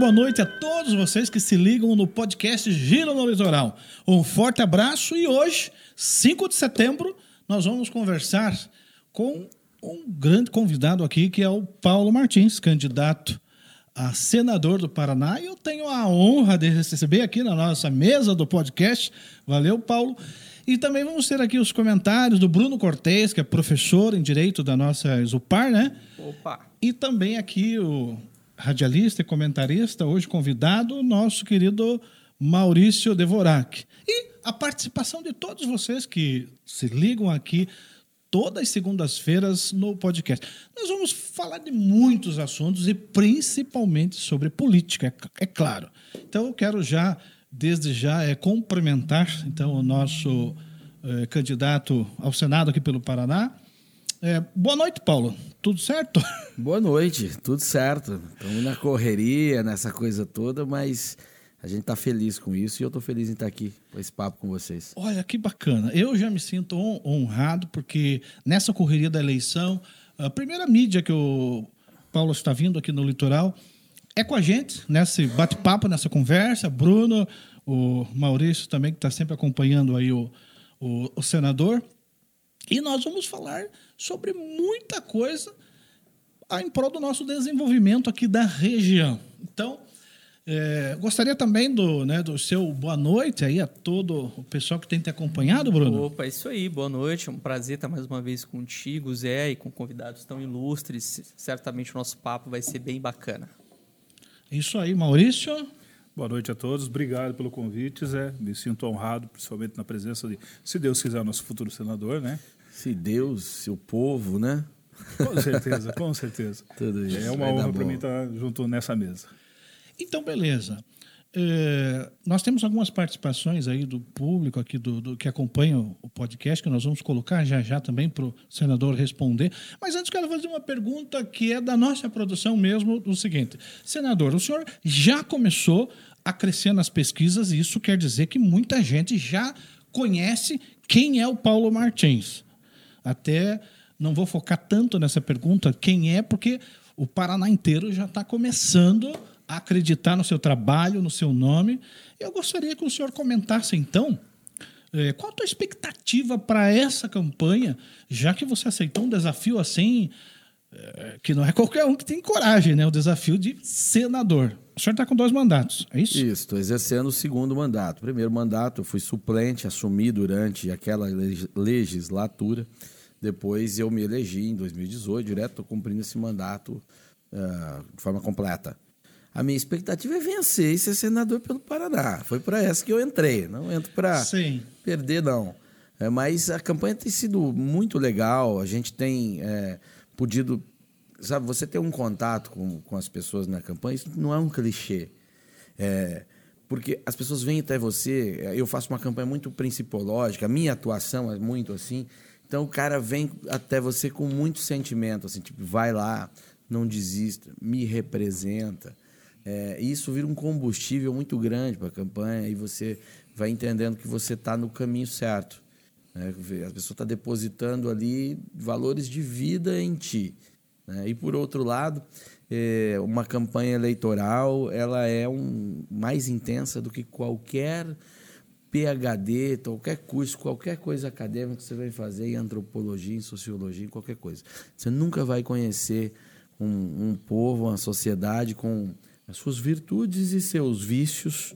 Boa noite a todos vocês que se ligam no podcast Giro no Litoral. Um forte abraço e hoje, 5 de setembro, nós vamos conversar com um grande convidado aqui, que é o Paulo Martins, candidato a senador do Paraná. E eu tenho a honra de receber aqui na nossa mesa do podcast. Valeu, Paulo. E também vamos ter aqui os comentários do Bruno Cortez, que é professor em Direito da nossa Zupar, né? Opa! E também aqui o radialista e comentarista, hoje convidado, nosso querido Maurício Devorak. E a participação de todos vocês que se ligam aqui todas as segundas-feiras no podcast. Nós vamos falar de muitos assuntos e principalmente sobre política, é, é claro. Então eu quero já, desde já, é, cumprimentar então, o nosso é, candidato ao Senado aqui pelo Paraná, é, boa noite, Paulo. Tudo certo? Boa noite, tudo certo. Estamos na correria, nessa coisa toda, mas a gente está feliz com isso e eu estou feliz em estar aqui com esse papo com vocês. Olha que bacana. Eu já me sinto honrado porque nessa correria da eleição, a primeira mídia que o Paulo está vindo aqui no litoral é com a gente, nesse bate-papo, nessa conversa. Bruno, o Maurício também, que está sempre acompanhando aí o, o, o senador. E nós vamos falar sobre muita coisa em prol do nosso desenvolvimento aqui da região. Então, é, gostaria também do, né, do seu boa noite aí a todo o pessoal que tem te acompanhado, Bruno. Opa, isso aí, boa noite. É um prazer estar mais uma vez contigo, Zé, e com convidados tão ilustres. Certamente o nosso papo vai ser bem bacana. Isso aí, Maurício. Boa noite a todos, obrigado pelo convite, Zé. Me sinto honrado, principalmente na presença de, se Deus quiser, nosso futuro senador, né? Se Deus, se o povo, né? Com certeza, com certeza. Tudo isso. É uma honra para mim estar junto nessa mesa. Então, beleza. É, nós temos algumas participações aí do público aqui do, do, que acompanha o podcast que nós vamos colocar já já também para o senador responder. Mas antes quero fazer uma pergunta que é da nossa produção mesmo, do seguinte: senador, o senhor já começou a crescer nas pesquisas e isso quer dizer que muita gente já conhece quem é o Paulo Martins. Até não vou focar tanto nessa pergunta, quem é, porque o Paraná inteiro já está começando a acreditar no seu trabalho, no seu nome. Eu gostaria que o senhor comentasse, então, é, qual a tua expectativa para essa campanha, já que você aceitou um desafio assim, é, que não é qualquer um que tem coragem, né? O desafio de senador. O senhor está com dois mandatos, é isso? Isso, estou exercendo o segundo mandato. Primeiro mandato, eu fui suplente, assumi durante aquela legislatura. Depois eu me elegi em 2018, direto, estou cumprindo esse mandato uh, de forma completa. A minha expectativa é vencer e ser senador pelo Paraná. Foi para essa que eu entrei. Não entro para perder, não. É, mas a campanha tem sido muito legal. A gente tem é, podido sabe, você ter um contato com, com as pessoas na campanha, isso não é um clichê. É, porque as pessoas vêm até você, eu faço uma campanha muito principológica, a minha atuação é muito assim, então o cara vem até você com muito sentimento, assim, tipo, vai lá, não desista, me representa. É, isso vira um combustível muito grande para a campanha e você vai entendendo que você está no caminho certo. Né? A pessoa está depositando ali valores de vida em ti. Né? E por outro lado, é, uma campanha eleitoral ela é um, mais intensa do que qualquer PhD, qualquer curso, qualquer coisa acadêmica que você vai fazer em antropologia, em sociologia, em qualquer coisa. Você nunca vai conhecer um, um povo, uma sociedade com as suas virtudes e seus vícios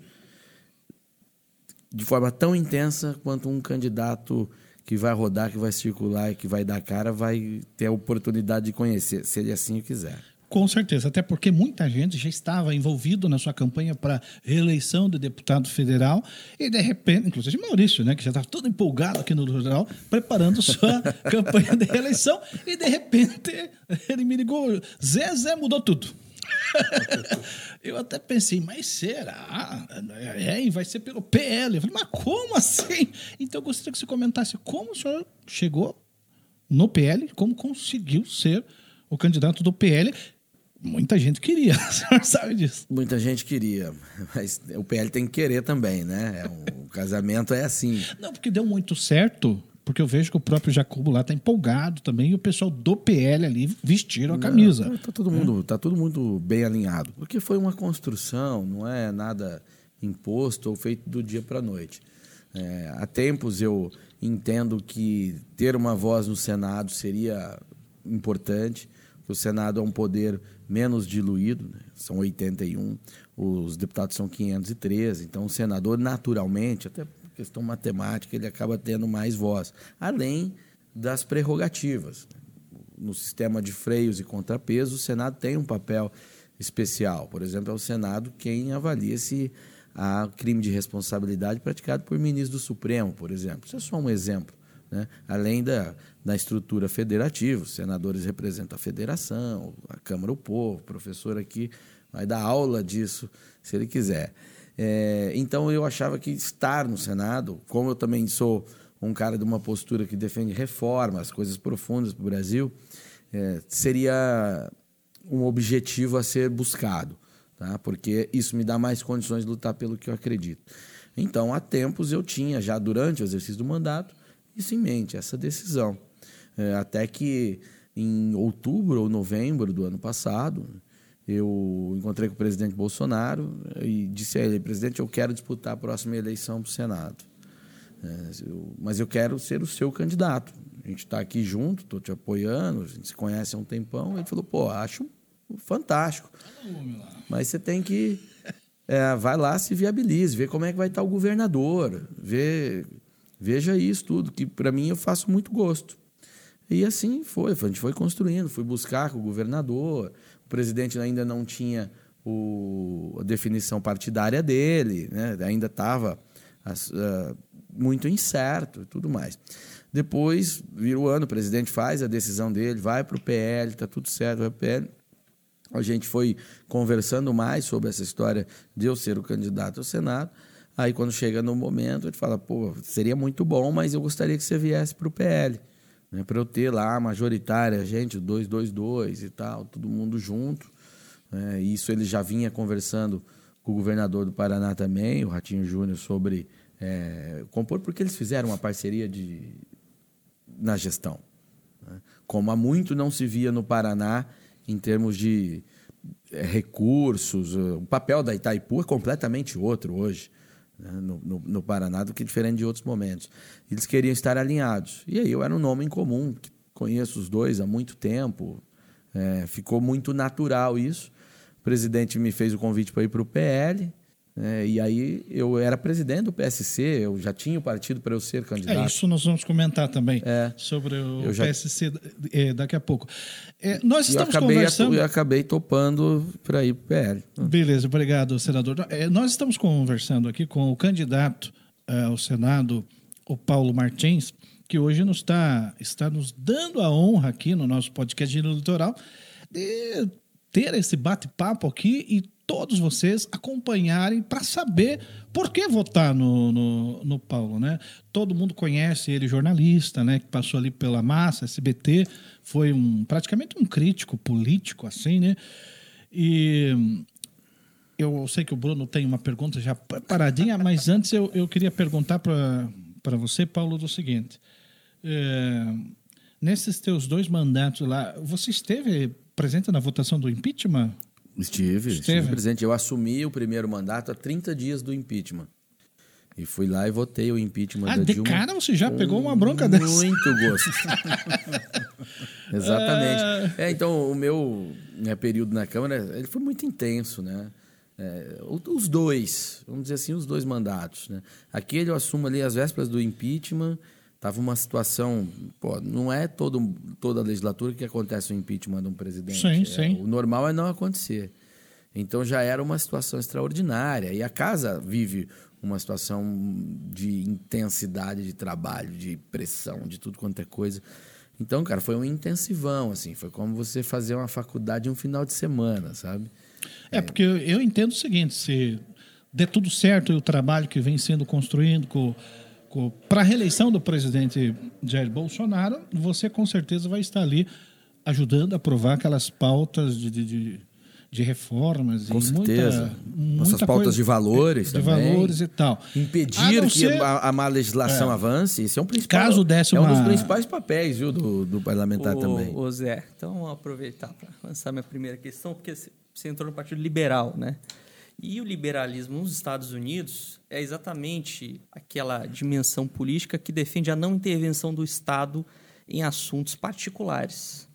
de forma tão intensa quanto um candidato que vai rodar, que vai circular que vai dar cara, vai ter a oportunidade de conhecer, se ele assim quiser. Com certeza, até porque muita gente já estava envolvido na sua campanha para reeleição de deputado federal e de repente, inclusive Maurício, né, que já estava todo empolgado aqui no rural, preparando sua campanha de reeleição e de repente ele me ligou, Zé, Zé mudou tudo. eu até pensei, mas será? É, vai ser pelo PL. Eu falei, mas como assim? Então eu gostaria que você comentasse como o senhor chegou no PL, como conseguiu ser o candidato do PL. Muita gente queria, o senhor sabe disso. Muita gente queria, mas o PL tem que querer também, né? É um, o casamento é assim. Não, porque deu muito certo Porque eu vejo que o próprio Jacobo lá está empolgado também e o pessoal do PL ali vestiram a camisa. Não, tá, todo mundo, tá todo mundo bem alinhado. Porque foi uma construção, não é nada imposto ou feito do dia para a noite. É, há tempos eu entendo que ter uma voz no Senado seria importante. O Senado é um poder menos diluído, né? são 81, os deputados são 513, então o senador, naturalmente, até questão matemática, ele acaba tendo mais voz, além das prerrogativas. No sistema de freios e contrapesos, o Senado tem um papel especial. Por exemplo, é o Senado quem avalia se há crime de responsabilidade praticado por ministro do Supremo, por exemplo. Isso é só um exemplo. Né? Além da, da estrutura federativa, os senadores representam a federação, a Câmara o Povo, o professor aqui vai dar aula disso, se ele quiser. É, então eu achava que estar no Senado, como eu também sou um cara de uma postura que defende reformas, coisas profundas para o Brasil, é, seria um objetivo a ser buscado, tá? porque isso me dá mais condições de lutar pelo que eu acredito. Então, há tempos eu tinha, já durante o exercício do mandato, isso em mente, essa decisão. É, até que em outubro ou novembro do ano passado, eu encontrei com o presidente Bolsonaro e disse a ele: presidente, eu quero disputar a próxima eleição para o Senado. É, mas eu quero ser o seu candidato. A gente está aqui junto, estou te apoiando, a gente se conhece há um tempão. Ele falou: pô, acho fantástico. Mas você tem que. É, vai lá, se viabilize, vê como é que vai estar o governador, vê Veja isso tudo, que para mim eu faço muito gosto. E assim foi, a gente foi construindo, fui buscar com o governador, o presidente ainda não tinha o, a definição partidária dele, né? ainda estava uh, muito incerto e tudo mais. Depois, vira o ano, o presidente faz a decisão dele, vai para o PL, está tudo certo, vai para o PL. A gente foi conversando mais sobre essa história de eu ser o candidato ao Senado. Aí quando chega no momento, ele fala, pô, seria muito bom, mas eu gostaria que você viesse para o PL. Né, para eu ter lá a majoritária, gente, 222 e tal, todo mundo junto. É, isso ele já vinha conversando com o governador do Paraná também, o Ratinho Júnior, sobre é, compor, porque eles fizeram uma parceria de, na gestão. Né? Como há muito não se via no Paraná em termos de é, recursos, o papel da Itaipu é completamente outro hoje né, no, no, no, Paraná do que diferente de outros momentos. Eles queriam estar alinhados. E aí eu era um nome em comum, conheço os dois há muito tempo, é, ficou muito natural isso. O presidente me fez o convite para ir para o PL, é, e aí eu era presidente do PSC, eu já tinha o partido para eu ser candidato. É, isso nós vamos comentar também é, sobre o já... PSC é, daqui a pouco. É, nós estamos eu acabei, conversando... Eu acabei topando para ir para o PL. Beleza, obrigado, senador. É, nós estamos conversando aqui com o candidato é, ao Senado, o Paulo Martins, que hoje nos está, está nos dando a honra aqui no nosso podcast de Litoral de ter esse bate-papo aqui e todos vocês acompanharem para saber por que votar no, no, no, Paulo, né? Todo mundo conhece ele, jornalista, né? Que passou ali pela massa, SBT, foi um praticamente um crítico político, assim, né? E eu sei que o Bruno tem uma pergunta já preparadinha, mas antes eu, eu queria perguntar para você, Paulo, do seguinte. É, nesses teus dois mandatos lá, você esteve presente na votação do impeachment? Estive, estive presente. Eu assumi o primeiro mandato há 30 dias do impeachment. E fui lá e votei o impeachment ah, da de cara você já pegou uma bronca dessa. Muito gosto. Exatamente. Ah. É, então, o meu né, período na Câmara ele foi muito intenso, né? É, os dois, vamos dizer assim, os dois mandatos. Né? Aquele eu assumo ali as vésperas do impeachment Estava uma situação. Pô, não é todo, toda a legislatura que acontece o impeachment de um presidente. Sim, é, sim. O normal é não acontecer. Então já era uma situação extraordinária. E a casa vive uma situação de intensidade de trabalho, de pressão, de tudo quanto é coisa. Então, cara, foi um intensivão, assim. Foi como você fazer uma faculdade um final de semana, sabe? É, é porque eu entendo o seguinte: se der tudo certo e o trabalho que vem sendo construído com para a reeleição do presidente Jair Bolsonaro, você com certeza vai estar ali ajudando a aprovar aquelas pautas de, de, de, de reformas Com e certeza. muita, Nossas muita pautas coisa- de valores de também. valores e tal. A Impedir não que ser- a, a má legislação avance, isso é um principal. Caso desse é um dos uma- principais papéis viu, do, do parlamentar Ô, também. Ô Zé, então vamos aproveitar para lançar minha primeira questão, porque você entrou no Partido Liberal, né? E o liberalismo nos Estados Unidos é exatamente aquela dimensão política que defende a não intervenção do Estado em assuntos particulares.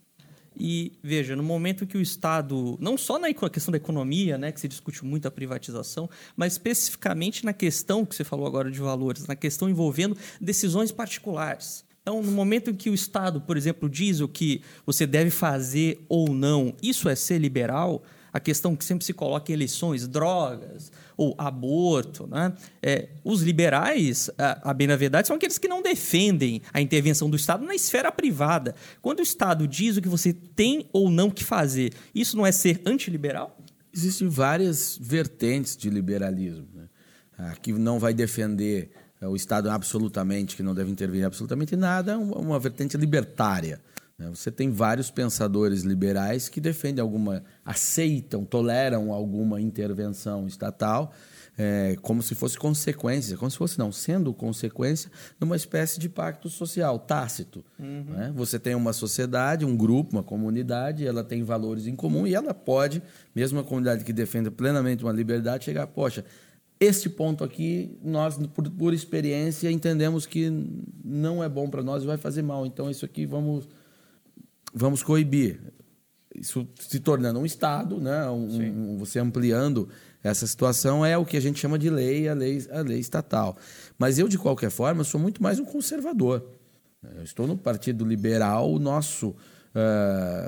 E veja, no momento que o Estado, não só na questão da economia, né, que se discute muito a privatização, mas especificamente na questão que você falou agora de valores, na questão envolvendo decisões particulares. Então, no momento em que o Estado, por exemplo, diz o que você deve fazer ou não, isso é ser liberal. A questão que sempre se coloca em eleições, drogas ou aborto, né? É, os liberais, a, a bem na verdade, são aqueles que não defendem a intervenção do Estado na esfera privada. Quando o Estado diz o que você tem ou não que fazer, isso não é ser antiliberal? Existem várias vertentes de liberalismo. Né? Que não vai defender eh, o Estado absolutamente, que não deve intervir em absolutamente nada, é uma vertente libertária. Né? Você tem vários pensadores liberais que defendem alguma, aceitam, toleram alguma intervenção estatal, eh, como se fosse consequência, como se fosse não, sendo consequência de uma espécie de pacto social tácito. né? Você tem uma sociedade, um grupo, uma comunidade, ela tem valores em comum e ela pode, mesmo uma comunidade que defenda plenamente uma liberdade, chegar, poxa, este ponto aqui, nós, por, por experiência, entendemos que não é bom para nós e vai fazer mal. Então, isso aqui vamos, vamos coibir. Isso se tornando um Estado, né? Um- um- você ampliando essa situação, é o que a gente chama de lei, a lei, a lei estatal. Mas eu, de qualquer forma, sou muito mais um conservador. Eu estou no Partido Liberal, o nosso,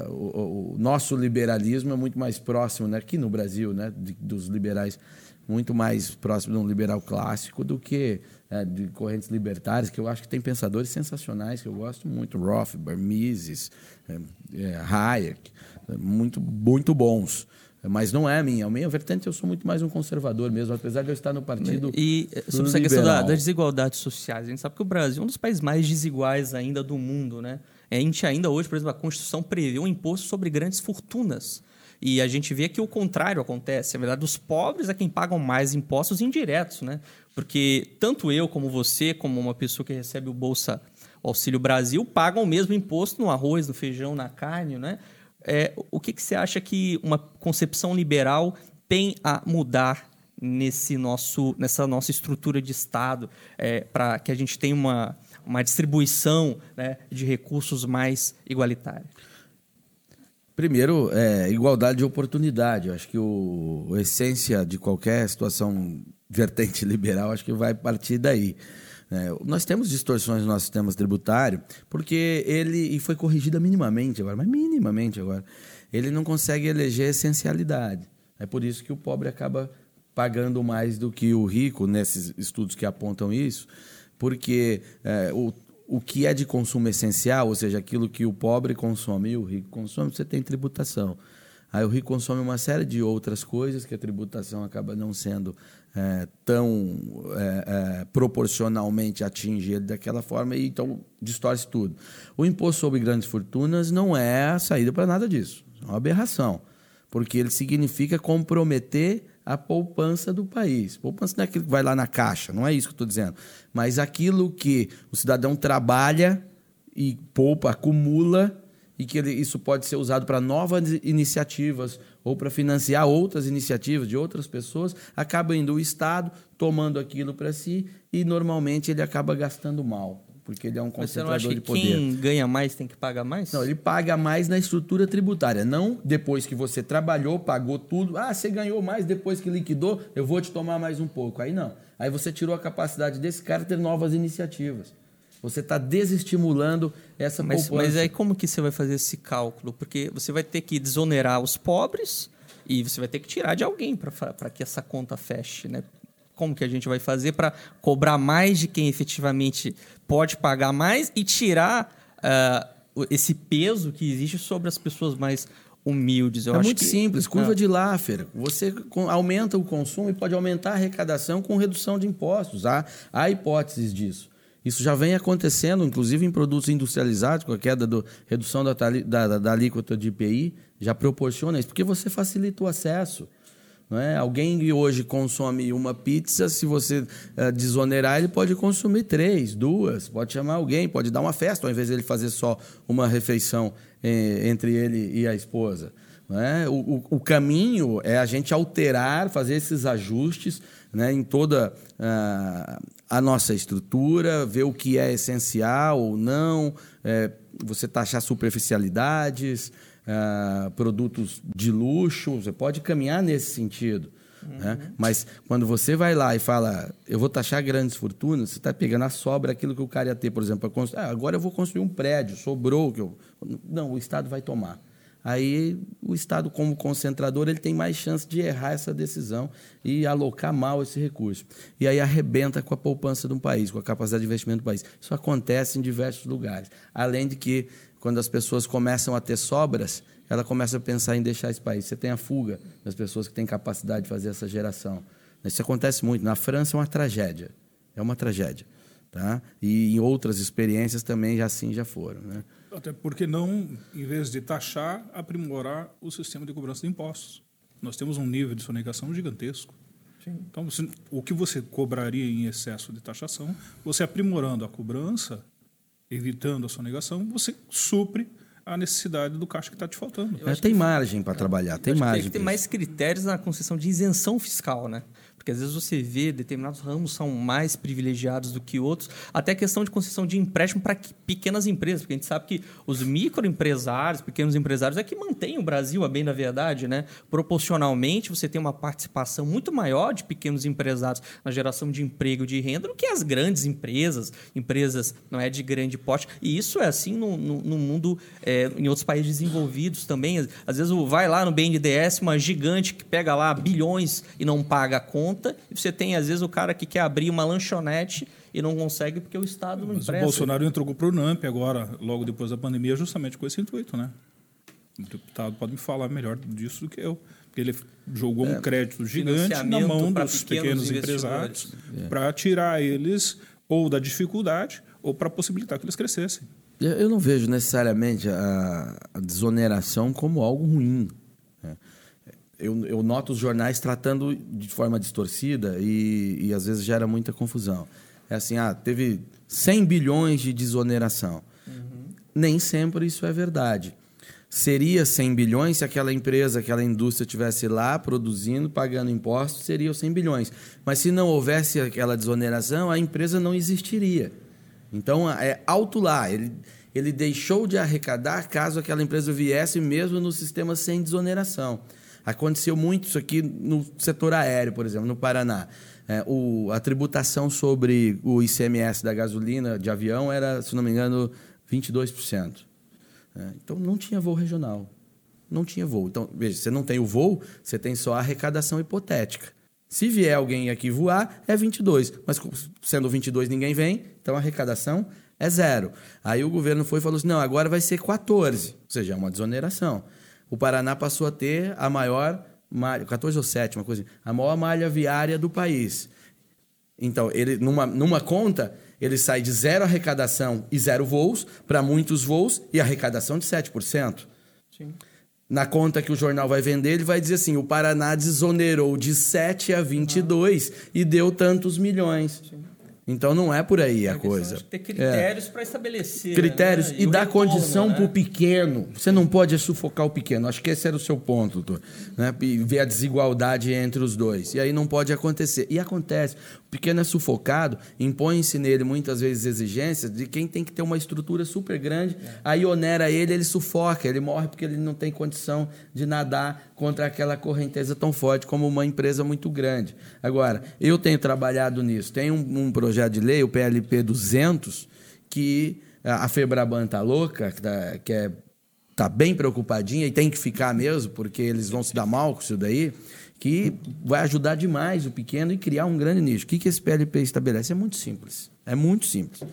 o, o- o nosso liberalismo é muito mais próximo, né, aqui no Brasil, né, de- dos liberais, muito mais próximo de um liberal clássico do que eh, de correntes libertárias, que eu acho que tem pensadores sensacionais que eu gosto muito, Rothbard, Mises, eh, eh, Hayek, eh, muito, muito bons. Mas não é a minha. A minha vertente, eu sou muito mais um conservador mesmo, apesar de eu estar no partido E eh, sobre essa questão da, das desigualdades sociais, a gente sabe que o Brasil é um dos países mais desiguais ainda do mundo, né? A gente ainda hoje, por exemplo, a Constituição prevê um imposto sobre grandes fortunas. E a gente vê que o contrário acontece. Na verdade, os pobres é quem pagam mais impostos indiretos, né? Porque tanto eu como você, como uma pessoa que recebe o Bolsa Auxílio Brasil, pagam o mesmo imposto no arroz, no feijão, na carne, né? É, o que, que você acha que uma concepção liberal tem a mudar nesse nosso, nessa nossa estrutura de Estado para que a gente tenha uma, uma distribuição né, de recursos mais igualitária? Primeiro, é, igualdade de oportunidade. Eu acho que o, a essência de qualquer situação vertente liberal, acho que vai partir daí. É, nós temos distorções no nosso sistema tributário, porque ele, e foi corrigida minimamente agora, mas minimamente agora, ele não consegue eleger essencialidade. É por isso que o pobre acaba pagando mais do que o rico, nesses estudos que apontam isso, porque é, o, o que é de consumo essencial, ou seja, aquilo que o pobre consome e o rico consome, você tem tributação. Aí o rico consome uma série de outras coisas que a tributação acaba não sendo é, tão é, é, proporcionalmente atinge ele daquela forma e então distorce tudo. O imposto sobre grandes fortunas não é a saída para nada disso. É uma aberração, porque ele significa comprometer a poupança do país. Poupança não é aquilo que vai lá na caixa, não é isso que eu estou dizendo. Mas aquilo que o cidadão trabalha e poupa, acumula e que ele, isso pode ser usado para novas iniciativas ou para financiar outras iniciativas de outras pessoas, acaba indo o Estado tomando aquilo para si e normalmente ele acaba gastando mal, porque ele é um Mas você não acha concentrador de poder. quem ganha mais tem que pagar mais? Não, ele paga mais na estrutura tributária, não depois que você trabalhou, pagou tudo. Ah, você ganhou mais depois que liquidou, eu vou te tomar mais um pouco. Aí não. Aí você tirou a capacidade desse cara ter novas iniciativas. Você está desestimulando essa Mas, poupança. mas aí como que você vai fazer esse cálculo? Porque você vai ter que desonerar os pobres e você vai ter que tirar de alguém para que essa conta feche, né? Como que a gente vai fazer para cobrar mais de quem efetivamente pode pagar mais e tirar o- esse peso que existe sobre as pessoas mais humildes? Eu é muito que- simples, curva Ah. de Laffer. Você aumenta o consumo e pode aumentar a arrecadação com redução de impostos. Há, há hipóteses disso. Isso já vem acontecendo, inclusive em produtos industrializados, com a queda da redução da, da, da alíquota de IPI, já proporciona isso, porque você facilita o acesso. É? Alguém hoje consome uma pizza, se você uh, desonerar, ele pode consumir três, duas, pode chamar alguém, pode dar uma festa, ao invés de ele fazer só uma refeição eh, entre ele e a esposa. É? o, o, o, caminho é a gente alterar, fazer esses ajustes né, em toda uh, a nossa estrutura, ver o que é essencial ou não, é, você taxar superficialidades, uh, produtos de luxo, você pode caminhar nesse sentido. Uhum. Né? Mas quando você vai lá e fala, eu vou taxar grandes fortunas, você está pegando a sobra aquilo que o cara ia ter, por exemplo, ah, agora eu vou construir um prédio, sobrou. Que eu... Não, o Estado vai tomar. Aí o Estado, como concentrador, ele tem mais chance de errar essa decisão e alocar mal esse recurso. E aí arrebenta com a poupança de um país, com a capacidade de investimento do país. Isso acontece em diversos lugares. Além de que quando as pessoas começam a ter sobras, ela começa a pensar em deixar esse país. Você tem a fuga das pessoas que têm capacidade de fazer essa geração. Isso acontece muito. Na França é uma tragédia. É uma tragédia. Tá? E em outras experiências também já assim já foram. Né? Até porque não, em vez de taxar, aprimorar o sistema de cobrança de impostos. Nós temos um nível de sonegação gigantesco. Sim. Então, o que você cobraria em excesso de taxação, você aprimorando a cobrança, evitando a sonegação, você supre a necessidade do caixa que está te faltando. É, tem margem para trabalhar, tem margem. Tem que ter mais critérios na concessão de isenção fiscal, né? Porque às vezes você vê determinados ramos são mais privilegiados do que outros, até a questão de concessão de empréstimo para pequenas empresas, porque a gente sabe que os microempresários, pequenos empresários é que mantém o Brasil, a bem da verdade, né? Proporcionalmente, você tem uma participação muito maior de pequenos empresários na geração de emprego, de renda, do que as grandes empresas, empresas não é de grande porte. E isso é assim no, no, no mundo, é, em outros países desenvolvidos também. Às vezes vai lá no BNDES, uma gigante que pega lá bilhões e não paga a conta conta, e você tem, às vezes, o cara que quer abrir uma lanchonete e não consegue porque o Estado não Mas empresta. O Bolsonaro entrou para o NAMP agora, logo depois da pandemia, justamente com esse intuito, né? O deputado pode me falar melhor disso do que eu. Porque ele jogou é, um crédito gigante na mão dos pequenos, pequenos empresários é. para tirar eles ou da dificuldade ou para possibilitar que eles crescessem. Eu não vejo necessariamente a, a desoneração como algo ruim eu, eu, noto os jornais tratando de forma distorcida e, e, às vezes gera muita confusão. É assim, ah, teve 100 bilhões de desoneração. Uhum. Nem sempre isso é verdade. Seria 100 bilhões se aquela empresa, aquela indústria estivesse lá produzindo, pagando impostos, seria 100 bilhões. Mas se não houvesse aquela desoneração, a empresa não existiria. Então, é alto lá. Ele, ele deixou de arrecadar caso aquela empresa viesse mesmo no sistema sem desoneração. Aconteceu muito isso aqui no setor aéreo, por exemplo, no Paraná. É, o, a tributação sobre o ICMS da gasolina de avião era, se não me engano, 22%. É, então não tinha voo regional. Não tinha voo. Então, veja, você não tem o voo, você tem só a arrecadação hipotética. Se vier alguém aqui voar, é 22. Mas sendo 22 ninguém vem, então a arrecadação é zero. Aí o governo foi e falou assim: não, agora vai ser 14. Ou seja, é uma desoneração o Paraná passou a ter a maior malha, 14 ou 7, uma coisa assim, a maior malha viária do país. Então, ele numa, numa conta, ele sai de zero arrecadação e zero voos para muitos voos e arrecadação de 7%. Sim. Na conta que o jornal vai vender, ele vai dizer assim: o Paraná desonerou de 7 a 22 uhum. e deu tantos milhões. Sim. Então não é por aí a, a coisa. Ter critérios é. para estabelecer. Critérios né? e, e dar condição né? para o pequeno. Você não pode sufocar o pequeno. Acho que esse era o seu ponto, doutor. Né? E ver a desigualdade entre os dois. E aí não pode acontecer. E acontece. Pequeno é sufocado, impõe-se nele muitas vezes exigências de quem tem que ter uma estrutura super grande, é. aí onera ele, ele sufoca, ele morre porque ele não tem condição de nadar contra aquela correnteza tão forte como uma empresa muito grande. Agora, eu tenho trabalhado nisso. Tem um, um projeto de lei, o PLP 200, que a Febraban está louca, que, tá, que é tá bem preocupadinha e tem que ficar mesmo, porque eles vão se dar mal com isso daí que vai ajudar demais o pequeno e criar um grande nicho. O que, que esse PLP estabelece? É muito simples. É muito simples.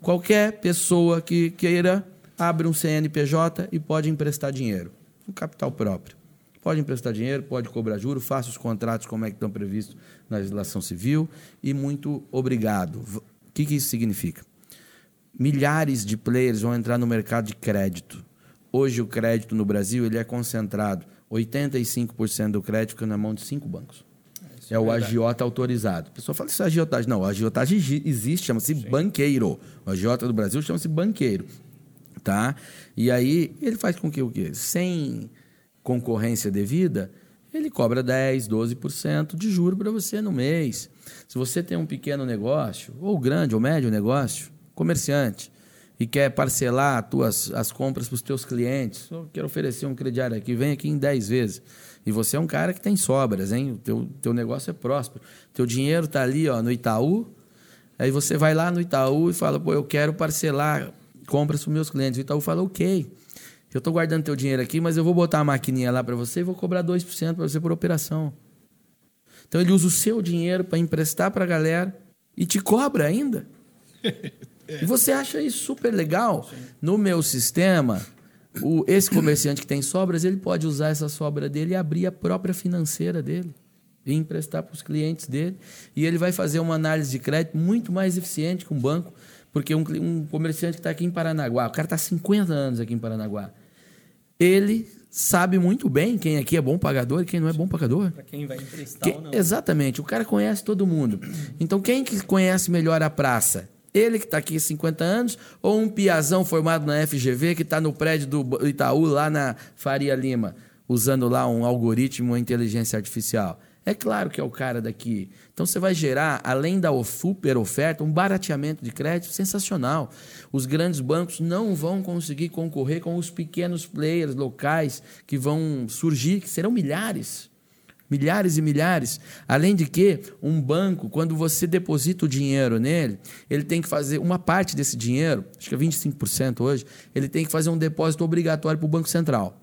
Qualquer pessoa que queira abre um CNPJ e pode emprestar dinheiro, um capital próprio. Pode emprestar dinheiro, pode cobrar juro, faça os contratos como é que estão previstos na legislação civil e muito obrigado. O que, que isso significa? milhares de players vão entrar no mercado de crédito. Hoje o crédito no Brasil ele é concentrado. 85% do crédito fica na mão de cinco bancos. É, é o agiota autorizado. A pessoa fala isso é agiotagem. Não, a agiotagem existe, chama-se banqueiro. O agiota do Brasil chama-se banqueiro. Tá? E aí ele faz com que o quê? Sem concorrência devida, ele cobra 10, 12% de juro para você no mês. Se você tem um pequeno negócio, ou grande ou médio negócio, comerciante, e quer parcelar as, tuas, as compras para os teus clientes, eu quero oferecer um crediário aqui, vem aqui em 10 vezes. E você é um cara que tem sobras, hein? O teu, teu negócio é próspero. Teu dinheiro está ali ó, no Itaú, aí você vai lá no Itaú e fala, pô, eu quero parcelar compras para os meus clientes. O Itaú fala, ok, eu estou guardando teu dinheiro aqui, mas eu vou botar a maquininha lá para você e vou cobrar 2% para você por operação. Então ele usa o seu dinheiro para emprestar para a galera e te cobra ainda. E você acha isso super legal? Sim. No meu sistema, o, esse comerciante que tem sobras, ele pode usar essa sobra dele e abrir a própria financeira dele e emprestar para os clientes dele. E ele vai fazer uma análise de crédito muito mais eficiente que um banco, porque um, um comerciante que está aqui em Paranaguá, o cara está 50 anos aqui em Paranaguá, ele sabe muito bem quem aqui é bom pagador e quem não é bom pagador. Para quem vai emprestar ou não. Exatamente. O cara conhece todo mundo. Então, quem que conhece melhor a praça? Ele que está aqui há 50 anos, ou um piazão formado na FGV que está no prédio do Itaú, lá na Faria Lima, usando lá um algoritmo, uma inteligência artificial? É claro que é o cara daqui. Então você vai gerar, além da super oferta, um barateamento de crédito sensacional. Os grandes bancos não vão conseguir concorrer com os pequenos players locais que vão surgir, que serão milhares milhares e milhares. Além de que, um banco, quando você deposita o dinheiro nele, ele tem que fazer uma parte desse dinheiro, acho que é 25% hoje, ele tem que fazer um depósito obrigatório para o Banco Central.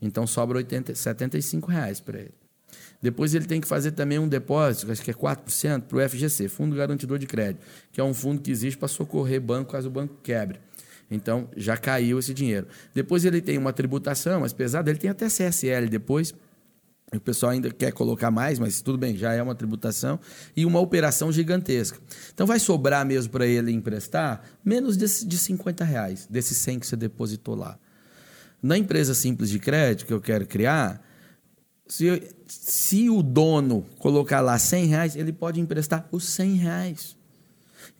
Então sobra 80, 75 reais para ele. Depois ele tem que fazer também um depósito, acho que é 4%, para o FGC, Fundo Garantidor de Crédito, que é um fundo que existe para socorrer banco caso o banco quebre. Então, já caiu esse dinheiro. Depois ele tem uma tributação mais pesada, ele tem até CSL depois, o pessoal ainda quer colocar mais, mas tudo bem, já é uma tributação e uma operação gigantesca. Então vai sobrar mesmo para ele emprestar menos de, de 50 reais, desses 100 que você depositou lá. Na empresa simples de crédito que eu quero criar, se, se o dono colocar lá 100 reais, ele pode emprestar os 100 reais.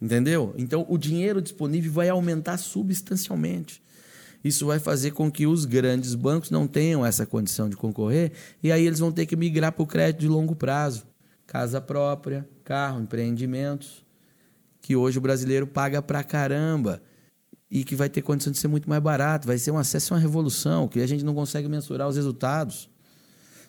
Entendeu? Então o dinheiro disponível vai aumentar substancialmente. Isso vai fazer com que os grandes bancos não tenham essa condição de concorrer e aí eles vão ter que migrar para o crédito de longo prazo. Casa própria, carro, empreendimentos, que hoje o brasileiro paga pra caramba e que vai ter condição de ser muito mais barato. Vai ser um acesso a uma revolução, que a gente não consegue mensurar os resultados.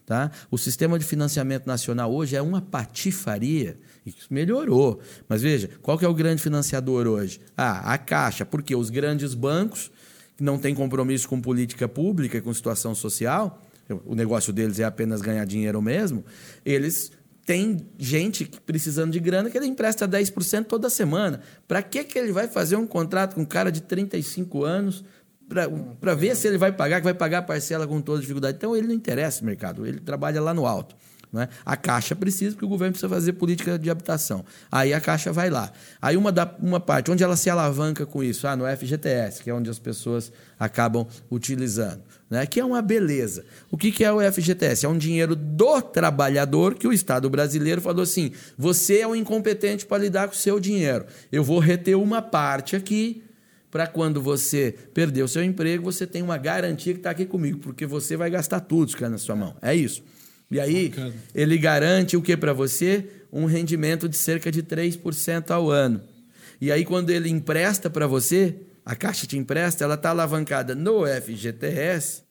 Tá? O sistema de financiamento nacional hoje é uma patifaria. Isso melhorou. Mas veja, qual que é o grande financiador hoje? Ah, a Caixa, porque os grandes bancos que não tem compromisso com política pública com situação social, o negócio deles é apenas ganhar dinheiro mesmo, eles têm gente precisando de grana que ele empresta 10% toda semana. Para que, que ele vai fazer um contrato com um cara de 35 anos para ver se ele vai pagar, que vai pagar a parcela com toda dificuldade? Então ele não interessa o mercado, ele trabalha lá no alto. Né? A Caixa precisa, porque o governo precisa fazer política de habitação. Aí a Caixa vai lá. Aí uma, da, uma parte, onde ela se alavanca com isso? Ah, no FGTS, que é onde as pessoas acabam utilizando. Né? Que é uma beleza. O que, que é o FGTS? É um dinheiro do trabalhador que o Estado brasileiro falou assim: você é um incompetente para lidar com o seu dinheiro. Eu vou reter uma parte aqui para quando você perder o seu emprego, você tem uma garantia que está aqui comigo, porque você vai gastar tudo que na sua mão. É isso. E aí, Bacana. ele garante o que para você? Um rendimento de cerca de 3% ao ano. E aí, quando ele empresta para você, a Caixa te empresta, ela está alavancada no FGTS,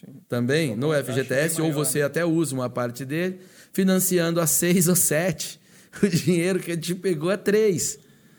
Sim. também, no FGTS, ou você até usa uma parte dele, financiando a 6 ou 7. O dinheiro que ele te pegou é 3.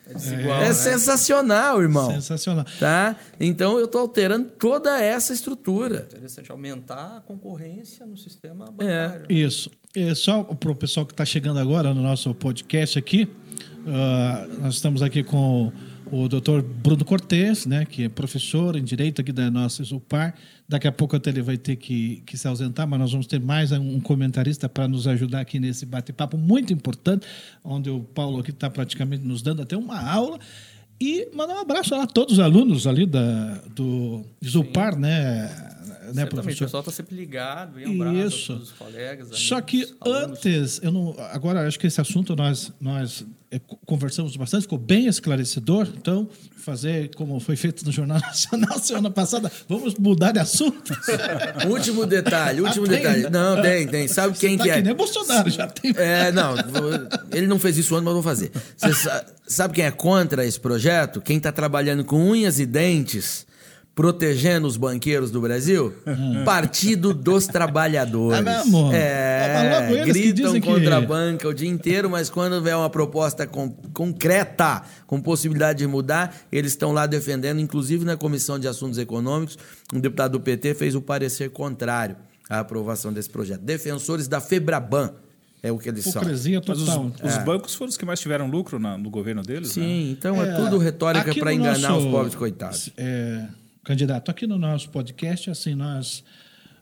É, desigual, é né? sensacional, irmão. Sensacional. Tá? Então eu estou alterando toda essa estrutura. Interessante aumentar a concorrência no sistema é. bancário. É. Isso. É, só para o pessoal que está chegando agora no nosso podcast aqui, uh, nós estamos aqui com o doutor Bruno Cortes, né, que é professor em Direito aqui da nossa Isupar. Daqui a pouco até ele vai ter que, que se ausentar, mas nós vamos ter mais um comentarista para nos ajudar aqui nesse bate-papo muito importante, onde o Paulo aqui está praticamente nos dando até uma aula. E mandar um abraço a todos os alunos ali da, do Zupar, né? Né, professor? O pessoal está sempre ligado, e um abraço Isso. todos os colegas. Amigos, Só que alunos. antes, eu não, agora acho que esse assunto nós, nós é, conversamos bastante, ficou bem esclarecedor. Então, fazer como foi feito no Jornal Nacional semana passada, vamos mudar de assunto. último detalhe, último ah, detalhe. Né? Não, tem, tem. Sabe Você quem tá que, é? nem Bolsonaro, já tem. É, não, ele não fez isso antes, mas vou fazer. Você sabe quem é contra esse projeto? Quem está trabalhando com unhas e dentes protegendo os banqueiros do Brasil? Uhum. Partido dos Trabalhadores. É mesmo? É, é gritam contra que... a banca o dia inteiro, mas quando vem uma proposta com, concreta, com possibilidade de mudar, eles estão lá defendendo, inclusive na Comissão de Assuntos Econômicos, um deputado do PT fez o parecer contrário à aprovação desse projeto. Defensores da Febraban. É o que eles Hipocrisia são. Total. Os, os é. bancos foram os que mais tiveram lucro na, no governo deles, Sim, né? então é, é tudo retórica para enganar nosso, os pobres coitados. É, candidato. Aqui no nosso podcast, assim, nós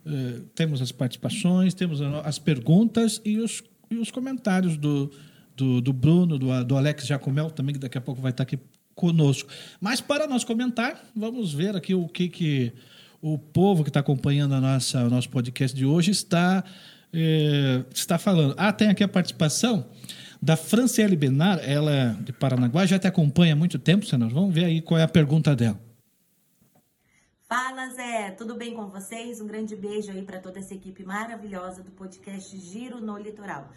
uh, temos as participações, temos as perguntas e os, e os comentários do, do, do Bruno, do, do Alex Jacomel também, que daqui a pouco vai estar aqui conosco. Mas para nós comentar, vamos ver aqui o que, que o povo que está acompanhando a nossa, o nosso podcast de hoje está, eh, está falando. Ah, tem aqui a participação da Franciele Benar, ela é de Paranaguá, já te acompanha há muito tempo, senhor. Vamos ver aí qual é a pergunta dela. Fala Zé, tudo bem com vocês? Um grande beijo aí para toda essa equipe maravilhosa do podcast Giro no Litoral.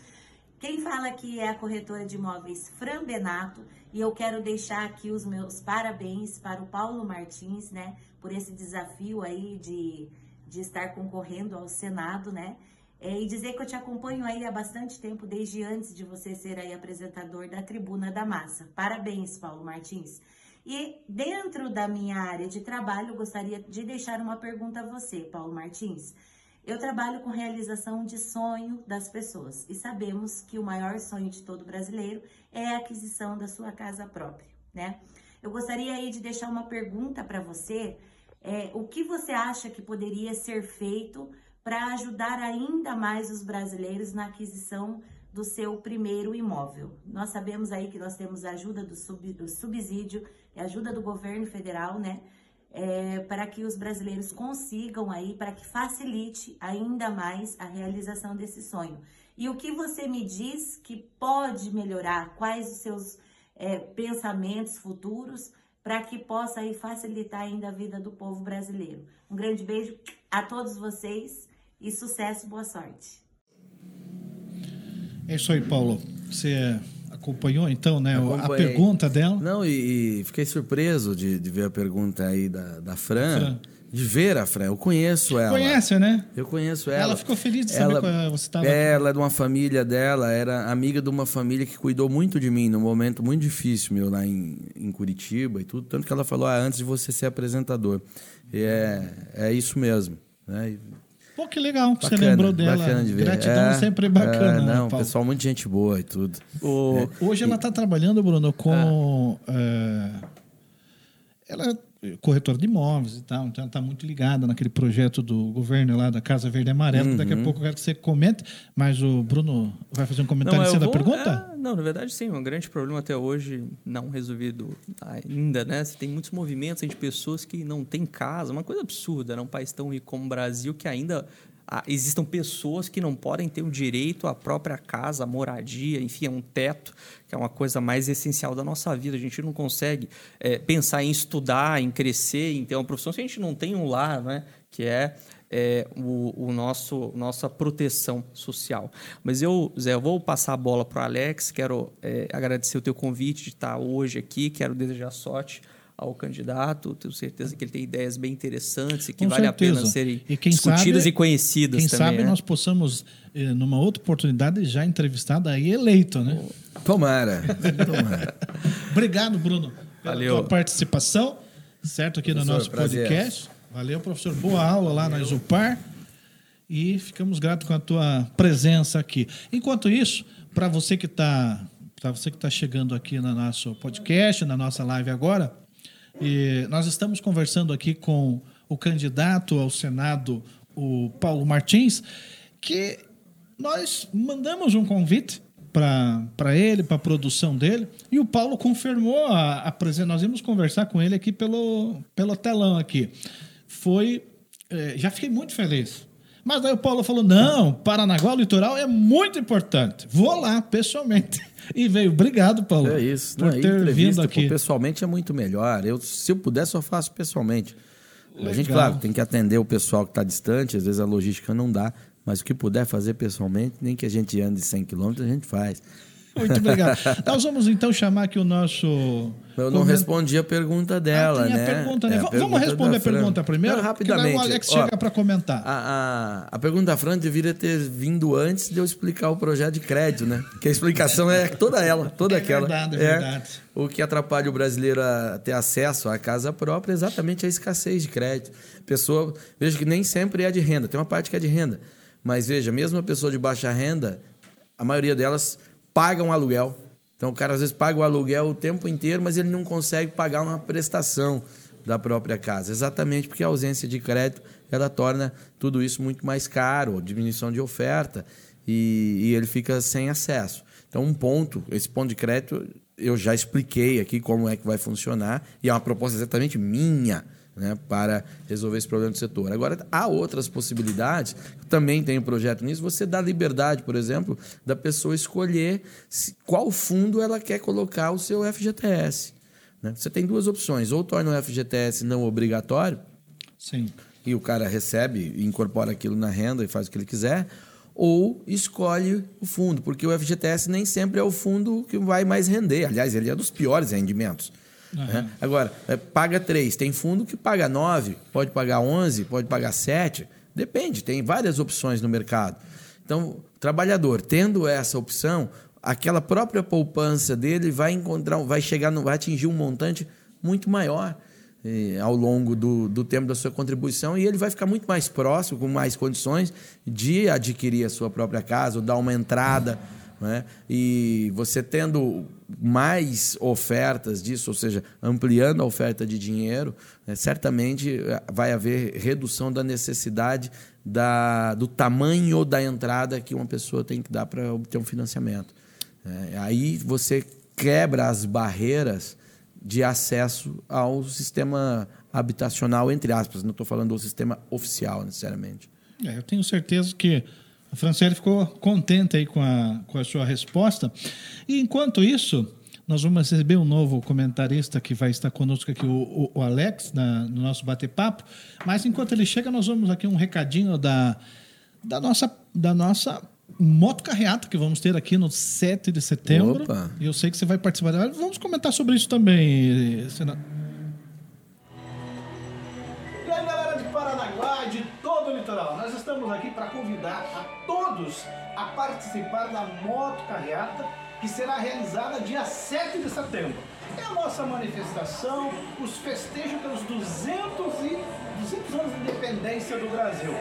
Quem fala aqui é a corretora de imóveis Fran Benato e eu quero deixar aqui os meus parabéns para o Paulo Martins, né, por esse desafio aí de, de estar concorrendo ao Senado, né, é, e dizer que eu te acompanho aí há bastante tempo, desde antes de você ser aí apresentador da Tribuna da Massa. Parabéns, Paulo Martins. E dentro da minha área de trabalho, eu gostaria de deixar uma pergunta a você, Paulo Martins. Eu trabalho com realização de sonho das pessoas e sabemos que o maior sonho de todo brasileiro é a aquisição da sua casa própria, né? Eu gostaria aí de deixar uma pergunta para você. É, o que você acha que poderia ser feito para ajudar ainda mais os brasileiros na aquisição do seu primeiro imóvel? Nós sabemos aí que nós temos a ajuda do, sub, do subsídio ajuda do governo federal, né? É, para que os brasileiros consigam aí, para que facilite ainda mais a realização desse sonho. E o que você me diz que pode melhorar? Quais os seus é, pensamentos futuros para que possa aí facilitar ainda a vida do povo brasileiro? Um grande beijo a todos vocês e sucesso, boa sorte. É isso aí, Paulo. Você é acompanhou então, né? A pergunta dela. Não, e, e fiquei surpreso de, de, ver a pergunta aí da, da Fran. Fran. De ver a Fran, eu conheço ela. Conhece, né? Eu conheço ela. Ela ficou feliz de saber ela, que você estava. Ela é de uma família dela, era amiga de uma família que cuidou muito de mim num momento muito difícil meu lá em, em Curitiba e tudo. Tanto que ela falou ah, antes de você ser apresentador. E é, é isso mesmo. Né? Pô, que legal que bacana, você lembrou dela. Bacana de ver. Gratidão é, sempre bacana. É, não, Paulo. pessoal, muita gente boa e tudo. O... É. Hoje ela está trabalhando, Bruno, com. É, ela corretora de imóveis e tal, então ela está muito ligada naquele projeto do governo lá da Casa Verde e Amarela. Uhum. Daqui a pouco eu quero que você comente, mas o Bruno vai fazer um comentário não, da pergunta? É, não, na verdade, sim. Um grande problema até hoje não resolvido ainda, né? Você tem muitos movimentos de pessoas que não têm casa, uma coisa absurda, né? Um país tão rico como o Brasil que ainda existam pessoas que não podem ter o direito à própria casa, à moradia, enfim, a um teto, que é uma coisa mais essencial da nossa vida. A gente não consegue é, pensar em estudar, em crescer, em ter uma profissão se a gente não tem um lar, né? Que é é, o, o, nosso nossa proteção social. Mas eu, Zé, eu vou passar a bola para o Alex. Quero é, agradecer o teu convite de estar hoje aqui. Quero desejar sorte ao candidato. Tenho certeza que ele tem ideias bem interessantes e que Com vale certeza. a pena serem e discutidas sabe, e conhecidas quem também. Quem sabe né? nós possamos, eh, numa outra oportunidade, já entrevistado aí eleito, né? Tomara. Tomara. Obrigado, Bruno, pela Valeu. tua participação, certo, aqui professor, no nosso prazer. podcast. Valeu, professor. Boa aula lá Valeu. na Isupar. E ficamos gratos com a tua presença aqui. Enquanto isso, para você que está para você que está chegando aqui no nosso podcast, na nossa live agora, e nós estamos conversando aqui com o candidato ao Senado, o Paulo Martins, que nós mandamos um convite para ele, para a produção dele. E o Paulo confirmou a, a presença. Nós íamos conversar com ele aqui pelo, pelo telão aqui. Foi. É, já fiquei muito feliz. Mas daí o Paulo falou: não, Paranaguá, o litoral é muito importante. Vou lá, pessoalmente. E veio. Obrigado, Paulo. É isso. Por Não, ter vindo aqui. Pessoalmente é muito melhor. Eu, se eu puder, só faço pessoalmente. A gente, Legal. claro, tem que atender o pessoal que está distante, às vezes a logística não dá, mas o que puder fazer pessoalmente, nem que a gente ande 100 quilômetros, a gente faz. Muito obrigado. Nós vamos então chamar aqui o nosso. Eu não respondi a pergunta dela, Ah, né? a pergunta, né? É, a V- pergunta Vamos responder a Fran. pergunta primeiro? Não, rapidamente. o Alex chega para comentar. A, a, a pergunta da Fran deveria ter vindo antes de eu explicar o projeto de crédito, né? Que a explicação é toda ela, toda É aquela. verdade, é verdade. O que atrapalha o brasileiro a ter acesso à casa própria é exatamente a escassez de crédito. Pessoa, veja que nem sempre é de renda, tem uma parte que é de renda. Mas veja, mesmo a pessoa de baixa renda, a maioria delas pagam aluguel. Então o cara às vezes paga o aluguel o tempo inteiro, mas ele não consegue pagar uma prestação da própria casa. Exatamente porque a ausência de crédito ela torna tudo isso muito mais caro, diminuição de oferta e, e ele fica sem acesso. Então um ponto, esse ponto de crédito eu já expliquei aqui como é que vai funcionar e é uma proposta exatamente minha né, para resolver esse problema do setor. Agora, há outras possibilidades, também tenho projeto nisso, você dá liberdade, por exemplo, da pessoa escolher se- qual fundo ela quer colocar o seu FGTS. né? Você tem duas opções, ou torna o FGTS não obrigatório, Sim. e o cara recebe e incorpora aquilo na renda e faz o que ele quiser, ou escolhe o fundo, porque o FGTS nem sempre é o fundo que vai mais render. Aliás, ele é dos piores rendimentos. Né? Agora, é, paga 3, tem fundo que paga 9, pode pagar 11, pode pagar 7, depende, tem várias opções no mercado. Então, o trabalhador tendo essa opção, aquela própria poupança dele vai encontrar, vai chegar, vai atingir um montante muito maior eh, ao longo do, do tempo da sua contribuição e ele vai ficar muito mais próximo, com mais condições de adquirir a sua própria casa ou dar uma entrada. Né? E você tendo mais ofertas disso, ou seja, ampliando a oferta de dinheiro, né, certamente eh, vai haver redução da necessidade da, do tamanho da entrada que uma pessoa tem que dar para obter um financiamento. É, aí você quebra as barreiras de acesso ao sistema habitacional, entre aspas. Não estou falando do sistema oficial, necessariamente. É, eu tenho certeza que a Franciele ficou contente aí com a, com a sua resposta. E enquanto isso, nós vamos receber um novo comentarista que vai estar conosco aqui, o, o- Alex, na- no nosso bate-papo. Mas enquanto ele chega, nós vamos aqui um recadinho da, da nossa. Da nossa Moto Carreata que vamos ter aqui no 7 de setembro. Opa. E eu sei que você vai participar. Vamos comentar sobre isso também, senador. Estamos aqui para convidar a todos a participar da Moto Carreata, que será realizada dia 7 de setembro. É a nossa manifestação, os festejos pelos 200, e, 200 anos de independência do Brasil.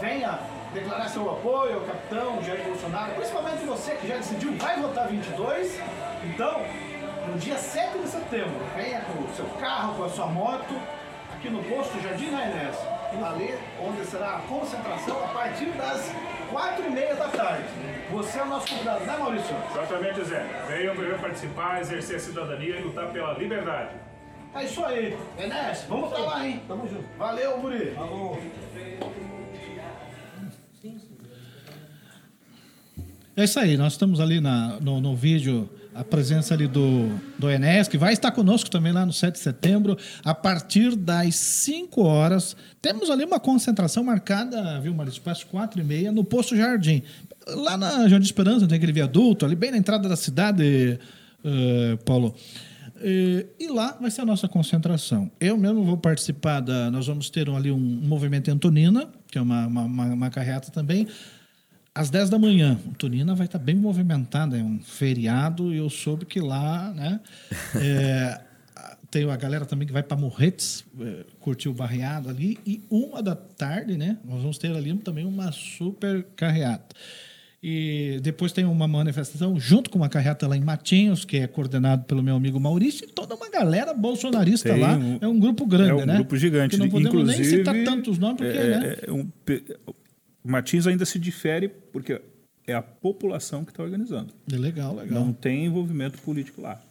Venha declarar seu apoio ao capitão Jair Bolsonaro, principalmente você que já decidiu vai votar 22. Então, no dia 7 de setembro, venha com o seu carro, com a sua moto, aqui no posto Jardim Rainés, ali onde será a concentração a partir das quatro e meia da tarde. Você é o nosso convidado, né Maurício? Exatamente, Zé. Venham, venham participar, exercer a cidadania e lutar pela liberdade. É isso aí. Enes, vamos pra lá, hein? Tamo junto. Valeu, Guri. É isso aí, nós estamos ali na, no, no vídeo, a presença ali do, do Enes, que vai estar conosco também lá no 7 de setembro, a partir das 5 horas. Temos ali uma concentração marcada, viu, Maurício, para as 4 e meia, no Posto Jardim. Lá na Jardim Esperança, tem aquele viaduto, ali bem na entrada da cidade, eh, Paulo. Eh, E lá vai ser a nossa concentração. Eu mesmo vou participar da. Nós vamos ter ali um movimento Antonina, que é uma, uma, uma, também. Às 10 da manhã, Antonina vai estar bem movimentada, é um feriado, e eu soube que lá, né? é, tem a galera também que vai para Morretes, é, curtir o barreado ali, e uma da tarde, né? Nós vamos ter ali também uma super carreata. E depois tem uma manifestação junto com uma carreata lá em Matinhos, que é coordenado pelo meu amigo Maurício, e toda uma galera bolsonarista Tem lá. um- é um grupo grande, é um né? grupo gigante. Que não podemos Inclusive, nem citar tantos nomes, porque, é, né? é um pe- Martins ainda se difere, porque é a população que está organizando. É legal, legal. Não tem envolvimento político lá.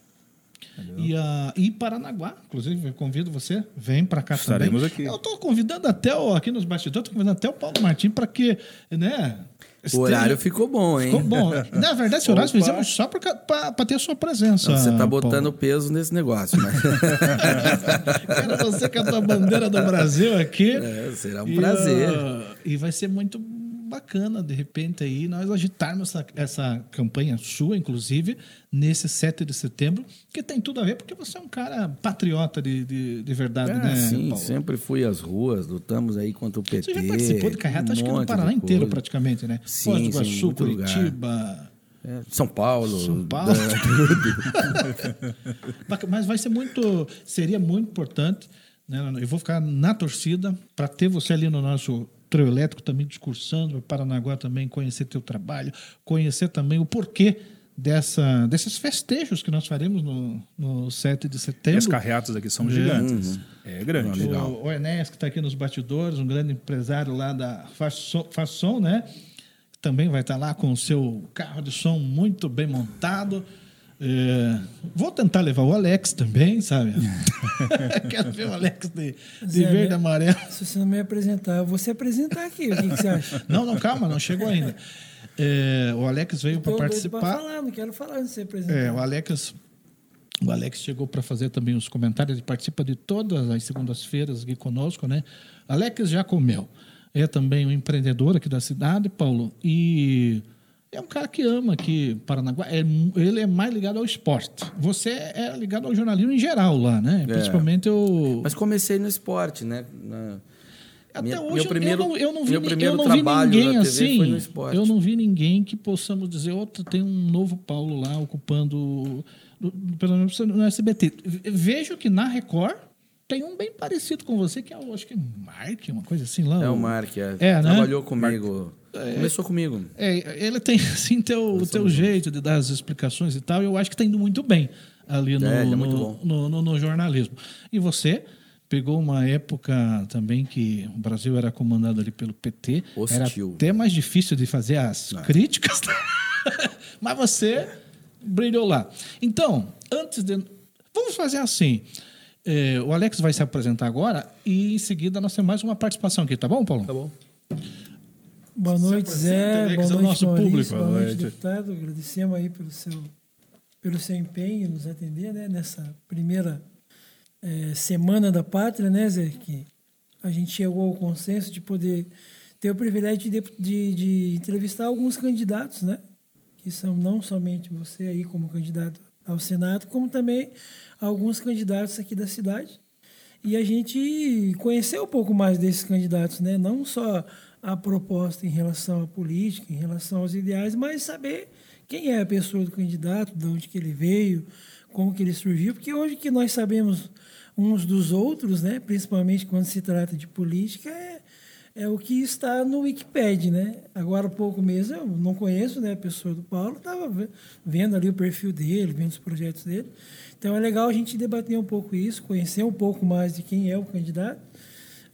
E, a, e Paranaguá, inclusive, convido você, vem para cá Estaremos também. aqui. Eu estou convidando até o, aqui nos bastidores, estou convidando até o Paulo Martins para que, né? O horário ficou bom, hein? Ficou bom. Na verdade, esse horário Opa. fizemos só para ter a sua presença. Você tá Paulo. botando peso nesse negócio, mas Quero você com a tua bandeira do Brasil aqui. É, será um E, prazer. ah, e vai ser muito bacana, de repente, aí, nós agitarmos essa, essa campanha sua, inclusive, nesse 7 de setembro, que tem tudo a ver, porque você é um cara patriota de, de, de verdade, É, né, sim, Paulo? sempre fui às ruas, lutamos aí contra o PT. Você já participou de carreata, um acho que no Paraná inteiro, praticamente, né? Sim, Foz do Iguaçu, muito lugar. Curitiba... É, São Paulo. São Paulo. da- Mas vai ser muito, seria muito importante. Né? Eu vou ficar na torcida para ter você ali no nosso trio elétrico também discursando, Paranaguá também conhecer teu trabalho, conhecer também o porquê dessa, desses festejos que nós faremos no, no 7 de E setembro. as carreatas aqui são gigantes. É grande. O, o Enéas, que está aqui nos bastidores, um grande empresário lá da Façon, Façon, né? Também vai estar lá com o seu carro de som muito bem montado. É, vou tentar levar o Alex também, sabe? Quero ver o Alex de, de verde e amarelo. Se você não me apresentar, eu vou se apresentar aqui. O que, que você acha? Não, não, calma, não chegou ainda. É, o Alex veio para participar. pra falar, não quero falar se você apresentar. É, o Alex, o Alex chegou para fazer também os comentários, ele participa de todas as segundas-feiras aqui conosco, né? Alex Jacomel é também um empreendedor aqui da cidade, Paulo, e é um cara que ama aqui Paranaguá. É, ele é mais ligado ao esporte. Você é ligado ao jornalismo em geral lá, né? Principalmente o. Mas comecei no esporte, né? Na- Até minha- hoje meu eu- primeiro, eu não, eu não vi, eu não vi ninguém assim. Eu não vi ninguém que possamos dizer, outro tem um novo Paulo lá ocupando, do- do- pelo menos no SBT. Ve- Vejo que na Record tem um bem parecido com você, que é o, acho que é Mark, uma coisa assim lá. É o Mark, é. É, né? Trabalhou comigo. Começou comigo. É, ele tem assim teu, o teu jeito de dar as explicações e tal. e Eu acho que está indo muito bem ali no, É, ele é no, no- no- no jornalismo. E você pegou uma época também que o Brasil era comandado ali pelo PT. Hostil. Era até mais difícil de fazer as críticas. Mas você brilhou lá. Então, antes de. Vamos fazer assim. É, o Alex vai se apresentar agora e em seguida nós temos mais uma participação aqui, tá bom, Paulo? Tá bom. Boa noite, Zé. Boa noite, nosso Maurício. público. Boa noite, noite. deputado. Agradecemos aí pelo seu, pelo seu empenho em nos atender né, nessa primeira eh, semana da pátria, né, Zé? Que a gente chegou ao consenso de poder ter o privilégio de, de, de entrevistar alguns candidatos, né? Que são não somente você aí como candidato ao Senado, como também alguns candidatos aqui da cidade e a gente conhecer um pouco mais desses candidatos, né? Não só a proposta em relação à política, em relação aos ideais, mas saber quem é a pessoa do candidato, de onde que ele veio, como que ele surgiu, porque hoje que nós sabemos uns dos outros, né? Principalmente quando se trata de política, é, é o que está no Wikipedia, né? Agora há pouco mesmo eu não conheço, né, a pessoa do Paulo, estava vendo ali o perfil dele, vendo os projetos dele. Então é legal a gente debater um pouco isso, conhecer um pouco mais de quem é o candidato.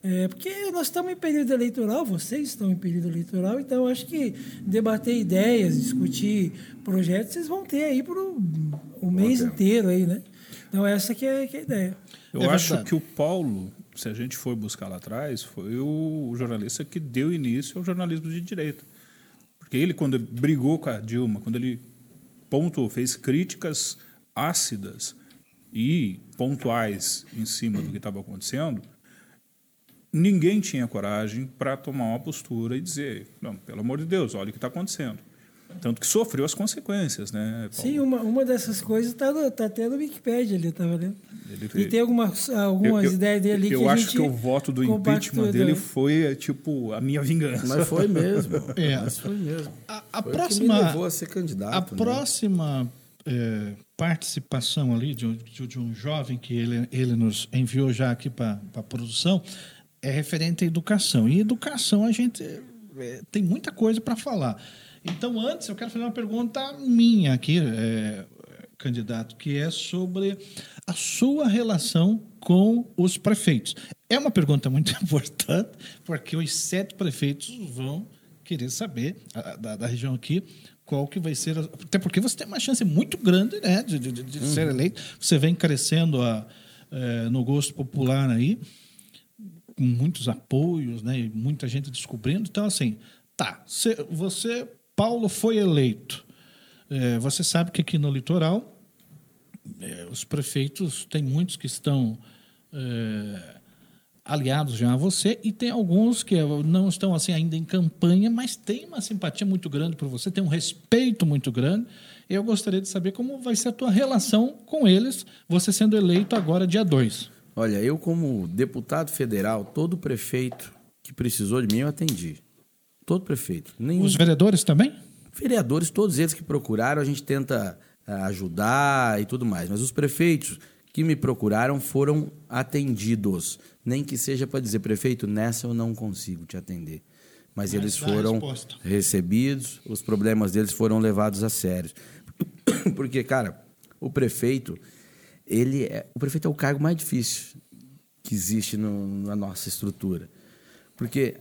É, porque nós estamos em período eleitoral, vocês estão em período eleitoral, então acho que debater ideias, discutir projetos, vocês vão ter aí por o, mês inteiro aí, né? Então essa que é, que é a ideia. Eu É acho verdade. que o Paulo, se a gente for buscar lá atrás, foi o, jornalista que deu início ao jornalismo de direita. Porque ele, quando brigou com a Dilma, quando ele pontuou, fez críticas ácidas e pontuais em cima do que estava acontecendo, ninguém tinha coragem para tomar uma postura e dizer, não, pelo amor de Deus, olha o que está acontecendo. Tanto que sofreu as consequências, né? Paulo? Sim, uma, uma dessas coisas está tá até no Wikipedia ali, tá vendo? Ele- E tem algumas, algumas Eu- eu- ideias dele ali eu que a acho gente que o voto do impeachment dele foi é, tipo a minha vingança. Mas foi mesmo. É. Mas foi mesmo. A, a Foi próxima. me levou a ser candidato. A né? próxima é, participação ali de, um- de- de um jovem que ele, ele nos enviou já aqui para a produção é referente à educação. E educação a gente é, tem muita coisa para falar. Então, antes, eu quero fazer uma pergunta minha aqui, é, candidato, que é sobre a sua relação com os prefeitos. É uma pergunta muito importante, porque os sete prefeitos vão querer saber, a, da, da, região aqui, qual que vai ser. A, até porque você tem uma chance muito grande né, de, de, de uhum. ser eleito. Você vem crescendo a, é, no gosto popular aí, com muitos apoios, né, e muita gente descobrindo. Então, assim, tá, você, Paulo, foi eleito. É, você sabe que aqui no litoral, é, os prefeitos, tem muitos que estão é, aliados já a você e tem alguns que não estão assim ainda em campanha, mas tem uma simpatia muito grande por você, tem um respeito muito grande. Eu gostaria de saber como vai ser a tua relação com eles, você sendo eleito agora dia 2. Olha, eu como deputado federal, todo prefeito que precisou de mim eu atendi. Todo prefeito. Nenhum... Os vereadores também? Vereadores, todos eles que procuraram, a gente tenta eh, ajudar e tudo mais. Mas os prefeitos que me procuraram foram atendidos. Nem que seja para dizer, prefeito, nessa eu não consigo te atender. Mas, Mas eles foram recebidos, os problemas deles foram levados a sério. Porque, cara, o prefeito, ele é, o prefeito é o cargo mais difícil que existe no, na nossa estrutura. Porque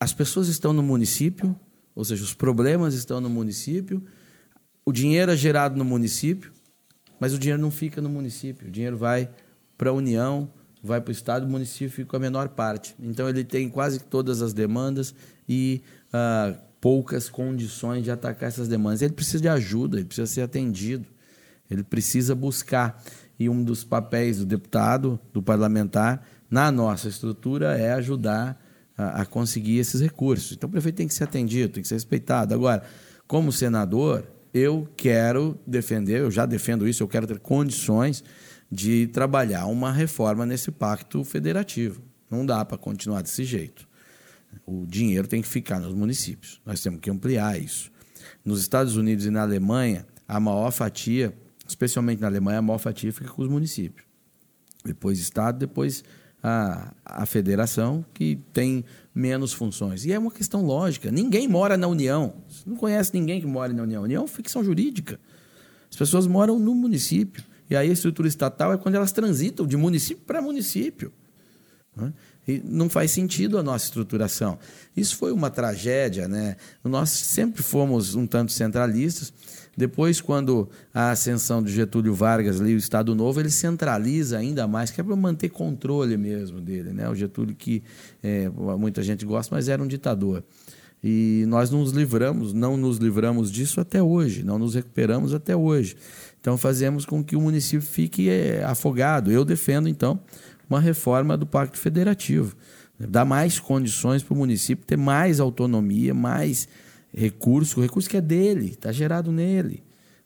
as pessoas estão no município, ou seja, os problemas estão no município, o dinheiro é gerado no município, mas o dinheiro não fica no município, o dinheiro vai para a União, vai para o Estado, o município fica com a menor parte. Então ele tem quase todas as demandas e uh, poucas condições de atacar essas demandas. Ele precisa de ajuda, ele precisa ser atendido, ele precisa buscar. E um dos papéis do deputado, do parlamentar, na nossa estrutura é ajudar a, a conseguir esses recursos. Então o prefeito tem que ser atendido, tem que ser respeitado. Agora, como senador, eu quero defender, eu já defendo isso, eu quero ter condições de trabalhar uma reforma nesse pacto federativo. Não dá para continuar desse jeito. O dinheiro tem que ficar nos municípios. Nós temos que ampliar isso. Nos Estados Unidos e na Alemanha, a maior fatia, especialmente na Alemanha, a maior fatia fica com os municípios. Depois Estado, depois a, a federação, que tem menos funções. E é uma questão lógica. Ninguém mora na União. Você não conhece ninguém que mora na União. A União é ficção jurídica. As pessoas moram no município. E aí a estrutura estatal é quando elas transitam de município para município. E não faz sentido a nossa estruturação. Isso foi uma tragédia. Né? Nós sempre fomos um tanto centralistas. Depois, quando a ascensão de Getúlio Vargas ali, o Estado Novo, ele centraliza ainda mais, que é para manter controle mesmo dele. Né? O Getúlio, que é, muita gente gosta, mas era um ditador. E nós nos livramos, não nos livramos disso até hoje, não nos recuperamos até hoje. Então fazemos com que o município fique é, afogado. Eu defendo, então, uma reforma do Pacto Federativo. Dar mais condições para o município ter mais autonomia, mais recurso, o recurso que é dele, está gerado nele.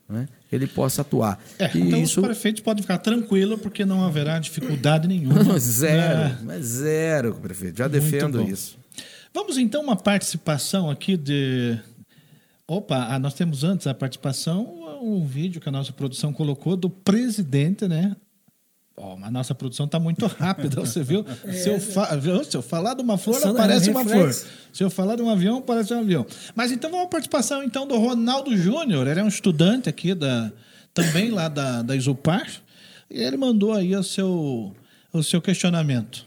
Né? Ele possa atuar. É, e então isso... os prefeitos podem ficar tranquilos porque não haverá dificuldade nenhuma. zero, é. mas zero, prefeito. Já defendo isso. Vamos então uma participação aqui de. Opa, ah, nós temos antes a participação um vídeo que a nossa produção colocou do presidente, né? Oh, a nossa produção está muito rápida, você viu? É, se, eu fa... se, eu falar de uma flor, Só aparece uma flor. Se eu falar de um avião, aparece um avião. Mas então vamos à participação então do Ronaldo Júnior. Ele é um estudante aqui da também lá da, da Isupar. E ele mandou aí o seu, o seu questionamento.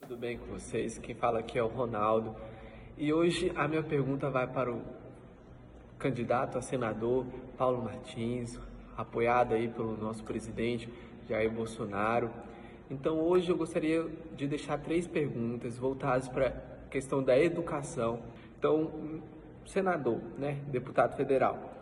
Tudo bem com vocês? Quem fala aqui é o Ronaldo. E hoje a minha pergunta vai para o candidato a senador Paulo Martins, apoiado aí pelo nosso presidente Jair Bolsonaro. Então hoje eu gostaria de deixar três perguntas voltadas para a questão da educação. Então, senador, né, deputado federal,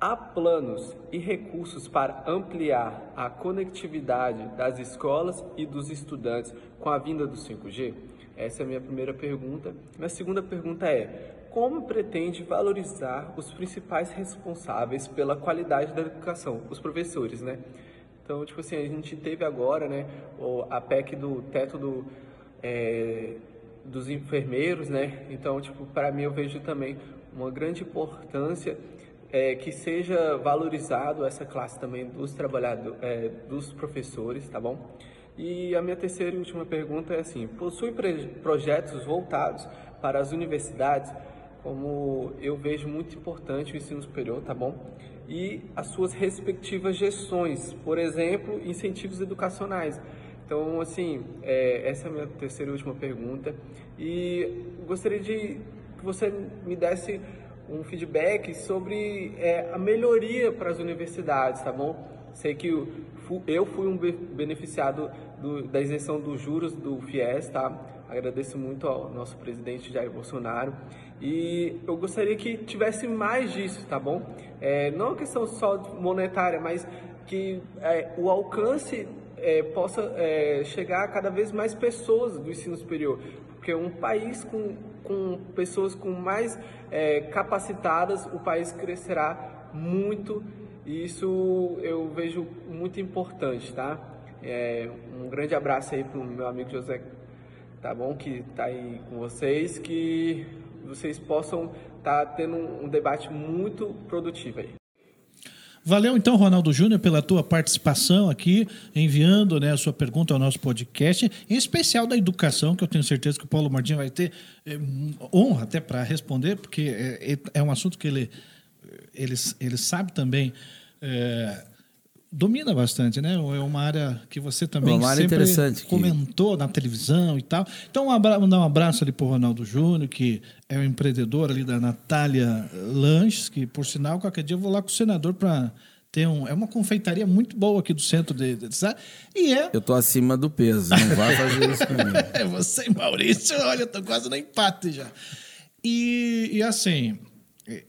há planos e recursos para ampliar a conectividade das escolas e dos estudantes com a vinda do 5G? Essa é a minha primeira pergunta. Minha segunda pergunta é: como pretende valorizar os principais responsáveis pela qualidade da educação, os professores, né? Então, tipo assim, a gente teve agora, né, a PEC do teto do, é, dos enfermeiros, né? Então, tipo, para mim eu vejo também uma grande importância é, que seja valorizado essa classe também dos trabalhadores, é, dos professores, tá bom? E a minha terceira e última pergunta é assim: possui projetos voltados para as universidades como eu vejo muito importante o ensino superior, tá bom? E as suas respectivas gestões, por exemplo, incentivos educacionais. Então, assim, é, essa é a minha terceira e última pergunta. E gostaria de que você me desse um feedback sobre é, a melhoria para as universidades, tá bom? Sei que eu fui um beneficiado do, da isenção dos juros do FIES, tá? Agradeço muito ao nosso presidente Jair Bolsonaro e eu gostaria que tivesse mais disso, tá bom? É, não a questão só monetária, mas que é, o alcance é, possa é, chegar a cada vez mais pessoas do ensino superior, porque um país com, com pessoas com mais é, capacitadas, o país crescerá muito e isso eu vejo muito importante, tá? É, um grande abraço aí para o meu amigo José, tá bom? Que está aí com vocês, que vocês possam estar tá tendo um debate muito produtivo aí. Valeu então, Ronaldo Júnior, pela tua participação aqui, enviando né, a sua pergunta ao nosso podcast, em especial da educação, que eu tenho certeza que o Paulo Martins vai ter é, honra até para responder, porque é, é, um assunto que ele, ele, ele sabe também. É, domina bastante, né? É uma área que você também uma área interessante comentou que... na televisão e tal. Então, um abraço, mandar um abraço ali para o Ronaldo Júnior, que é o empreendedor ali da Natália Lanches, que, por sinal, qualquer dia eu vou lá com o senador para ter um... É uma confeitaria muito boa aqui do centro de... de sabe? E é... Eu tô acima do peso, não vai fazer isso comigo. é você e Maurício, olha, eu tô quase no empate já. E, e assim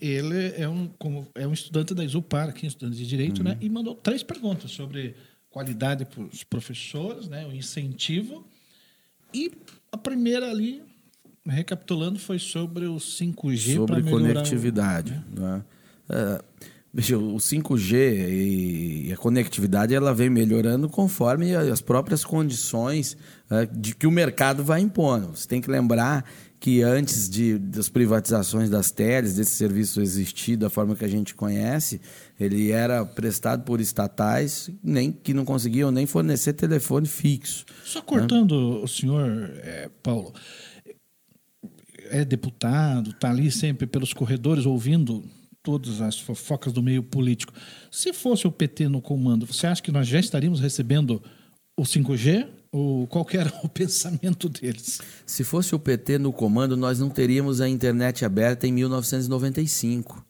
ele é um, como, é um estudante da Isupar, aqui, estudante de Direito, né? uhum. né? E mandou três perguntas sobre qualidade para os professores, né? O incentivo. E a primeira ali, recapitulando, foi sobre o 5G Sobre conectividade. O... Né? É, veja, o 5G e a conectividade ela vem melhorando conforme as próprias condições é, de que o mercado vai impondo. Você tem que lembrar que antes de, das privatizações das teles, desse serviço existir da forma que a gente conhece, ele era prestado por estatais nem que não conseguiam nem fornecer telefone fixo. Só cortando né? o senhor, é, Paulo, é deputado, está ali sempre pelos corredores ouvindo todas as fofocas do meio político. Se fosse o PT no comando, você acha que nós já estaríamos recebendo o 5G? Ou qual era o pensamento deles? Se fosse o PT no comando, nós não teríamos a internet aberta em 1995.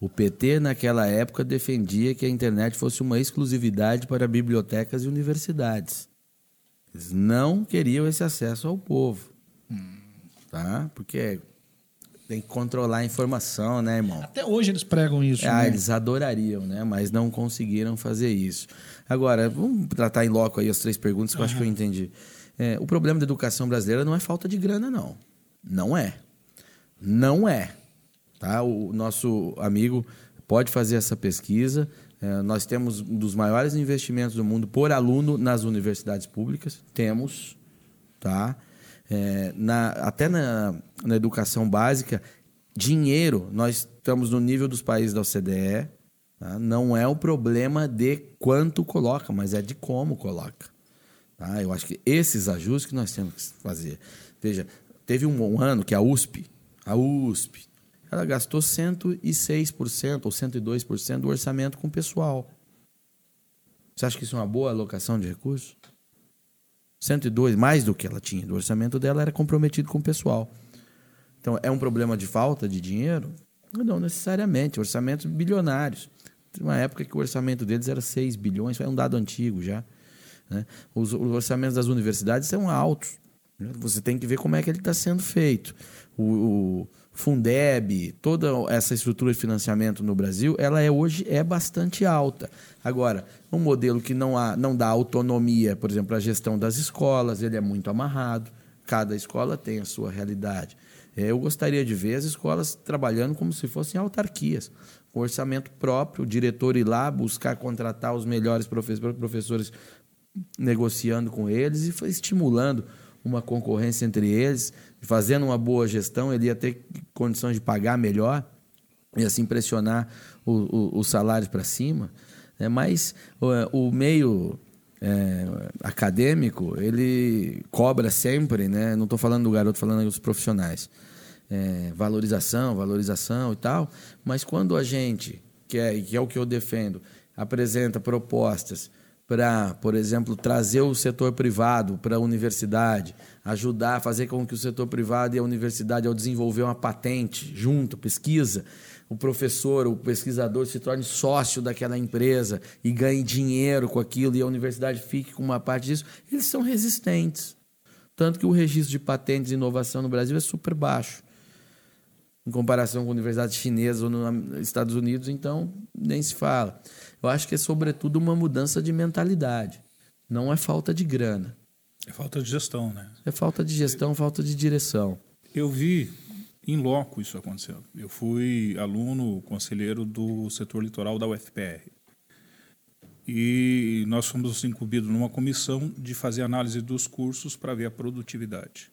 O PT, naquela época, defendia que a internet fosse uma exclusividade para bibliotecas e universidades. Eles não queriam esse acesso ao povo. Hum. Tá? Porque tem que controlar a informação, né, irmão? Até hoje eles pregam isso. Ah, né? eles adorariam, né? Mas não conseguiram fazer isso. Agora, vamos tratar em loco aí as três perguntas que uhum. eu acho que eu entendi. É, o problema da educação brasileira não é falta de grana, não. Não é. Não é. Tá? O nosso amigo pode fazer essa pesquisa. É, nós temos um dos maiores investimentos do mundo por aluno nas universidades públicas. Temos. Tá? É, na, até na, na educação básica, dinheiro, nós estamos no nível dos países da OCDE. Tá? Não é o problema de quanto coloca, mas é de como coloca. Tá? Eu acho que esses ajustes que nós temos que fazer. Veja, teve um, um ano que a USP, a USP, ela gastou 106% ou 102% do orçamento com o pessoal. Você acha que isso é uma boa alocação de recursos? 102, mais do que ela tinha. Do orçamento dela era comprometido com o pessoal. Então, é um problema de falta de dinheiro? Não necessariamente. Orçamentos bilionários uma época que o orçamento deles era 6 bilhões, é um dado antigo já. Né? Os, os, orçamentos das universidades são altos. Você tem que ver como é que ele está sendo feito. O, o, Fundeb, toda essa estrutura de financiamento no Brasil, ela é hoje é bastante alta. Agora, um modelo que não, há, não dá autonomia, por exemplo, a gestão das escolas, ele é muito amarrado. Cada escola tem a sua realidade. É, eu gostaria de ver as escolas trabalhando como se fossem autarquias com orçamento próprio, o diretor ir lá buscar contratar os melhores professores, professores negociando com eles e estimulando uma concorrência entre eles, fazendo uma boa gestão, ele ia ter condições de pagar melhor e assim pressionar os salários para cima. Né? Mas o, o meio é, acadêmico, ele cobra sempre, né? não estou falando do garoto, falando dos profissionais é, valorização, valorização e tal, mas quando a gente, que é, que é o que eu defendo, apresenta propostas para, por exemplo, trazer o setor privado para a universidade, ajudar a fazer com que o setor privado e a universidade, ao desenvolver uma patente junto, pesquisa, o professor, o pesquisador se torne sócio daquela empresa e ganhe dinheiro com aquilo e a universidade fique com uma parte disso, eles são resistentes. Tanto que o registro de patentes e inovação no Brasil é super baixo. Em comparação com universidades chinesas ou nos Estados Unidos, então nem se fala. Eu acho que é, sobretudo, uma mudança de mentalidade. Não é falta de grana. É falta de gestão, né? É falta de gestão, falta de direção. Eu vi em loco isso acontecendo. Eu fui aluno conselheiro do setor litoral da UFPR. E nós fomos incumbidos numa comissão de fazer análise dos cursos para ver a produtividade.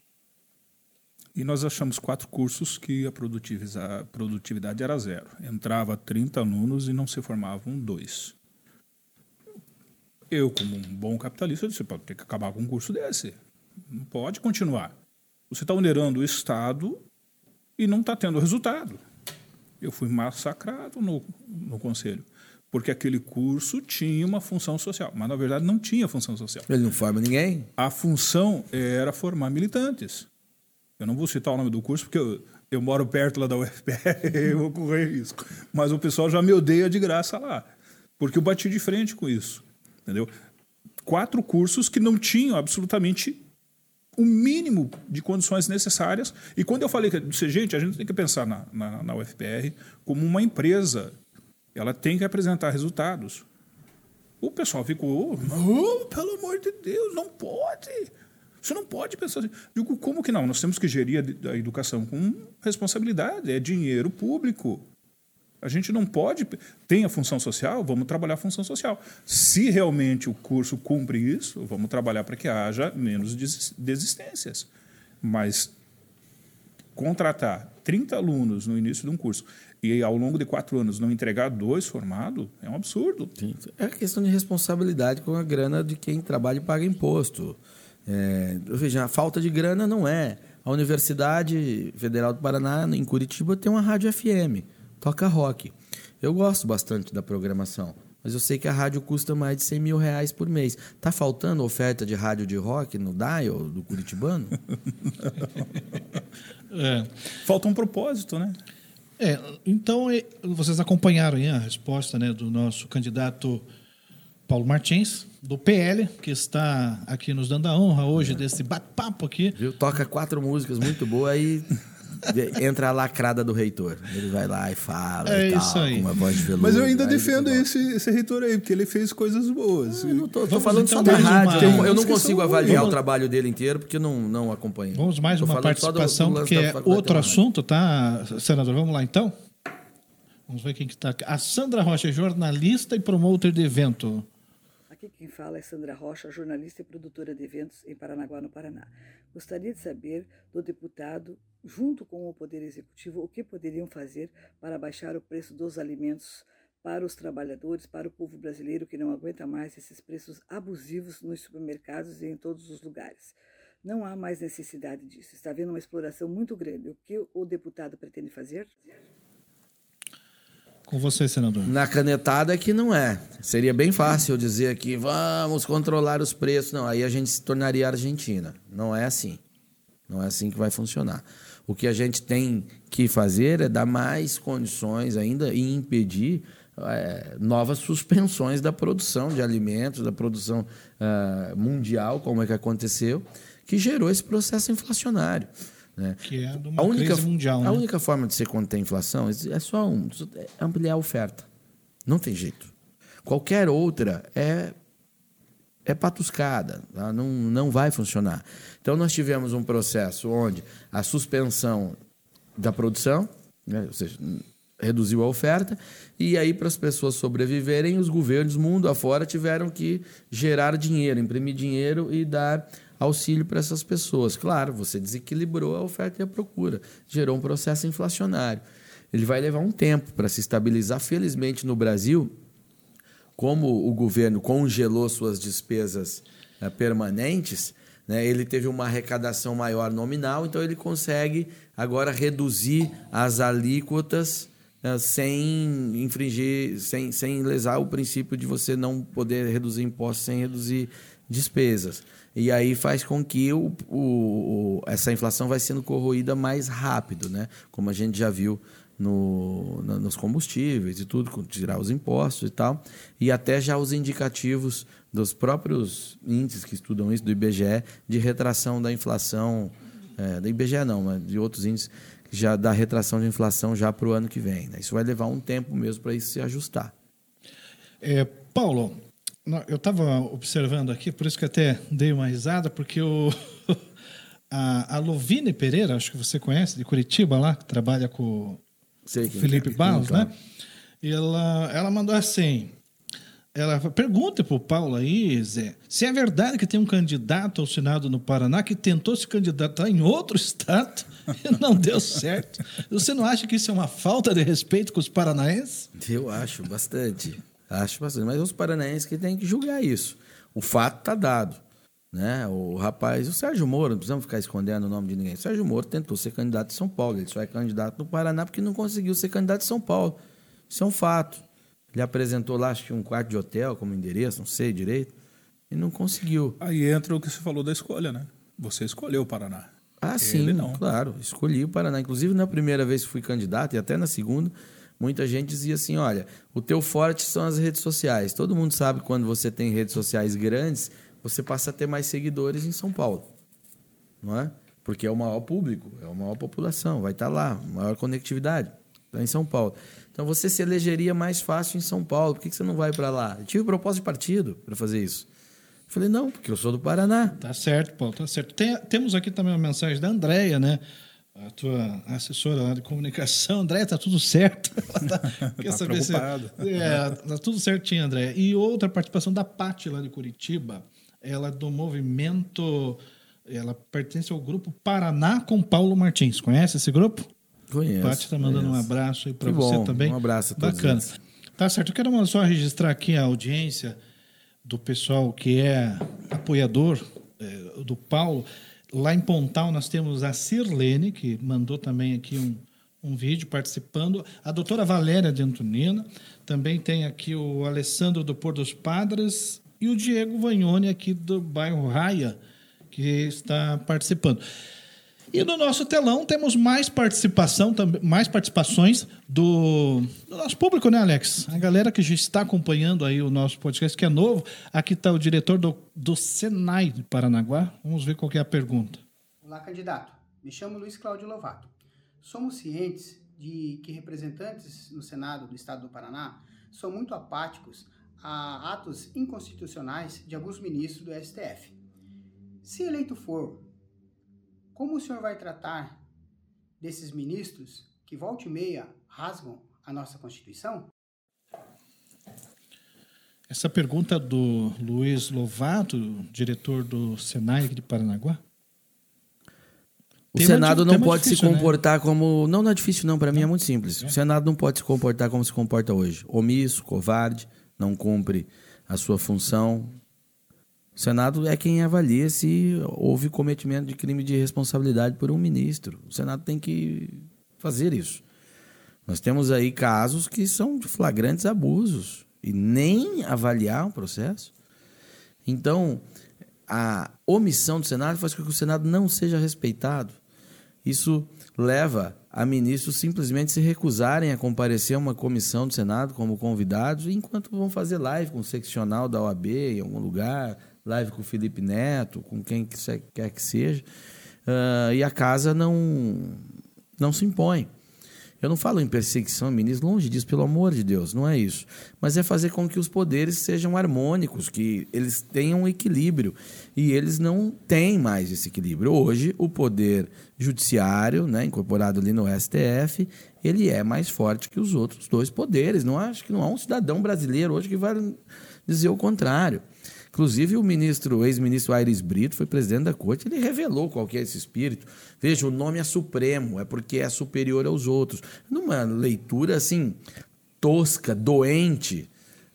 E nós achamos quatro cursos que a produtividade era zero. Entrava 30 alunos e não se formavam dois. Eu, como um bom capitalista, disse: pode ter que acabar com um curso desse. Não pode continuar. Você está onerando o Estado e não está tendo resultado. Eu fui massacrado no, no conselho porque aquele curso tinha uma função social, mas na verdade não tinha função social. Ele não forma ninguém? A função era formar militantes. Eu não vou citar o nome do curso porque eu, eu moro perto lá da UFPR, eu vou correr risco. Mas o pessoal já me odeia de graça lá, porque eu bati de frente com isso, entendeu? Quatro cursos que não tinham absolutamente o mínimo de condições necessárias. E quando eu falei que, gente, a gente tem que pensar na, na, na UFPR como uma empresa ela tem que apresentar resultados. O pessoal ficou, oh, pelo amor de Deus, não pode. Você não pode pensar assim. Digo, como que não? Nós temos que gerir a educação com responsabilidade, é dinheiro público. A gente não pode. Tem a função social, vamos trabalhar a função social. Se realmente o curso cumpre isso, vamos trabalhar para que haja menos desistências. Mas contratar 30 alunos no início de um curso e ao longo de quatro anos não entregar dois formados é um absurdo. Sim. É questão de responsabilidade com a grana de quem trabalha e paga imposto. É, veja, a falta de grana não é. A Universidade Federal do Paraná, em Curitiba, tem uma rádio FM, toca rock. Eu gosto bastante da programação, mas eu sei que a rádio custa mais de 100 mil reais por mês. Tá faltando oferta de rádio de rock no Dial do Curitibano? é. Falta um propósito, né? É, então vocês acompanharam a resposta né, do nosso candidato Paulo Martins, do PL, que está aqui nos dando a honra hoje desse bate-papo aqui. Viu? Toca quatro músicas muito boas e entra a lacrada do reitor. Ele vai lá e fala é e tal, isso aí. com uma voz de veludo. Mas eu ainda defendo esse, esse reitor aí, porque ele fez coisas boas. Eu não tô, tô falando então só da rádio. Uma... Eu não consigo avaliar Vamos... o trabalho dele inteiro, porque não, não acompanho. Vamos mais tô uma participação, do, do que é outro assunto, tá, senador? Vamos lá, então? Vamos ver quem que está. A Sandra Rocha, jornalista e promotor de evento. Aqui quem fala é Sandra Rocha, jornalista e produtora de eventos em Paranaguá, no Paraná. Gostaria de saber do deputado, junto com o Poder Executivo, o que poderiam fazer para baixar o preço dos alimentos para os trabalhadores, para o povo brasileiro que não aguenta mais esses preços abusivos nos supermercados e em todos os lugares. Não há mais necessidade disso. Está havendo uma exploração muito grande. O que o deputado pretende fazer? Com você, senador. Na canetada é que não é. Seria bem fácil eu dizer aqui, vamos controlar os preços. Não, aí a gente se tornaria Argentina. Não é assim. Não é assim que vai funcionar. O que a gente tem que fazer é dar mais condições ainda e impedir é, novas suspensões da produção de alimentos, da produção uh, mundial, como é que aconteceu, que gerou esse processo inflacionário. Né? Que é uma a única, mundial. A né? única forma de você conter a inflação é só um, é ampliar a oferta. Não tem jeito. Qualquer outra é é patuscada, tá? não, não vai funcionar. Então, nós tivemos um processo onde a suspensão da produção, né? ou seja, reduziu a oferta, e aí, para as pessoas sobreviverem, os governos mundo afora tiveram que gerar dinheiro, imprimir dinheiro e dar auxílio para essas pessoas. Claro, você desequilibrou a oferta e a procura, gerou um processo inflacionário. Ele vai levar um tempo para se estabilizar. Felizmente, no Brasil, como o governo congelou suas despesas né, permanentes, né, ele teve uma arrecadação maior nominal, então ele consegue agora reduzir as alíquotas eh, sem infringir, sem, sem lesar o princípio de você não poder reduzir impostos sem reduzir despesas. E aí faz com que o, o, essa inflação vai sendo corroída mais rápido, né? como a gente já viu no, no, nos combustíveis e tudo, tirar os impostos e tal. E até já os indicativos dos próprios índices que estudam isso, do IBGE, de retração da inflação, é, da IBGE não, mas de outros índices, já da retração de inflação já para o ano que vem. Né? Isso vai levar um tempo mesmo para isso se ajustar. É, Paulo, eu estava observando aqui, por isso que até dei uma risada, porque o, a, a Lovine Pereira, acho que você conhece, de Curitiba lá, que trabalha com o Felipe é, Barros, né? Ela, ela mandou assim, ela pergunta para o Paulo aí, Zé, se é verdade que tem um candidato ao Senado no Paraná que tentou se candidatar em outro estado e não deu certo. Você não acha que isso é uma falta de respeito com os paranaenses? Eu acho bastante. Acho bastante. Mas os paranaenses que têm que julgar isso. O fato está dado. Né? O rapaz, o Sérgio Moro, não precisamos ficar escondendo o nome de ninguém. O Sérgio Moro tentou ser candidato em São Paulo. Ele só é candidato no Paraná porque não conseguiu ser candidato em São Paulo. Isso é um fato. Ele apresentou lá, acho que um quarto de hotel como endereço, não sei direito, e não conseguiu. Aí entra o que você falou da escolha, né? Você escolheu o Paraná. Ah, Ele sim, não. claro. Escolhi o Paraná. Inclusive, na primeira vez que fui candidato, e até na segunda, muita gente dizia assim: olha, o teu forte são as redes sociais. Todo mundo sabe que quando você tem redes sociais grandes, você passa a ter mais seguidores em São Paulo. Não é? Porque é o maior público, é a maior população, vai estar lá, maior conectividade. Está em São Paulo. Então você se elegeria mais fácil em São Paulo. Por que você não vai para lá? Eu tive proposta de partido para fazer isso. Eu falei, não, porque eu sou do Paraná. Tá certo, Paulo, tá certo. Tem, temos aqui também uma mensagem da Andréia, né? A tua assessora lá de comunicação. Andréia, tá tudo certo. Ela tá, quer tá saber se. É, tá tudo certinho, Andréia. E outra participação da Pati lá de Curitiba. Ela é do movimento. Ela pertence ao grupo Paraná com Paulo Martins. Conhece esse grupo? Conheço. Pati está mandando conheço. um abraço aí para você bom, também. Um abraço a todos. Bacana. Tá certo. Eu quero só registrar aqui a audiência do pessoal que é apoiador é, do Paulo. Lá em Pontal nós temos a Sirlene, que mandou também aqui um, um vídeo participando. A doutora Valéria de Antonina. Também tem aqui o Alessandro do Pôr dos Padres e o Diego Vagnoni aqui do bairro Raia, que está participando. E no nosso telão temos mais participação, mais participações do, do, nosso público, né, Alex? A galera que já está acompanhando aí o nosso podcast, que é novo. Aqui está o diretor do, do Senai de Paranaguá. Vamos ver qual é a pergunta. Olá, candidato. Me chamo Luiz Cláudio Lovato. Somos cientes de que representantes no Senado do Estado do Paraná são muito apáticos a atos inconstitucionais de alguns ministros do STF. Se eleito for, como o senhor vai tratar desses ministros que volta e meia rasgam a nossa Constituição? Essa pergunta do Luiz Lovato, diretor do Senai de Paranaguá. O tema Senado de, não pode difícil, se né? comportar né? como. Não, não é difícil, não. Para mim é muito simples. É. O Senado não pode se comportar como se comporta hoje. Omisso, covarde, não cumpre a sua função, o Senado é quem avalia se houve cometimento de crime de responsabilidade por um ministro. O Senado tem que fazer isso. Nós temos aí casos que são de flagrantes abusos e nem avaliar o processo. Então, a omissão do Senado faz com que o Senado não seja respeitado. Isso leva a ministros simplesmente se recusarem a comparecer a uma comissão do Senado como convidados, enquanto vão fazer live com o seccional da OAB em algum lugar, live com o Felipe Neto, com quem quer que seja, uh, e a casa não, não se impõe. Eu não falo em perseguição, ministro, longe disso, pelo amor de Deus, não é isso. Mas é fazer com que os poderes sejam harmônicos, que eles tenham equilíbrio. E eles não têm mais esse equilíbrio. Hoje, o poder judiciário, né, incorporado ali no STF, ele é mais forte que os outros dois poderes. Não acho que não há um cidadão brasileiro hoje que vai dizer o contrário. Inclusive, o ministro, ex-ministro Aires Brito, foi presidente da corte, ele revelou qual que é esse espírito. Veja, o nome é supremo, é porque é superior aos outros. Numa leitura assim, tosca, doente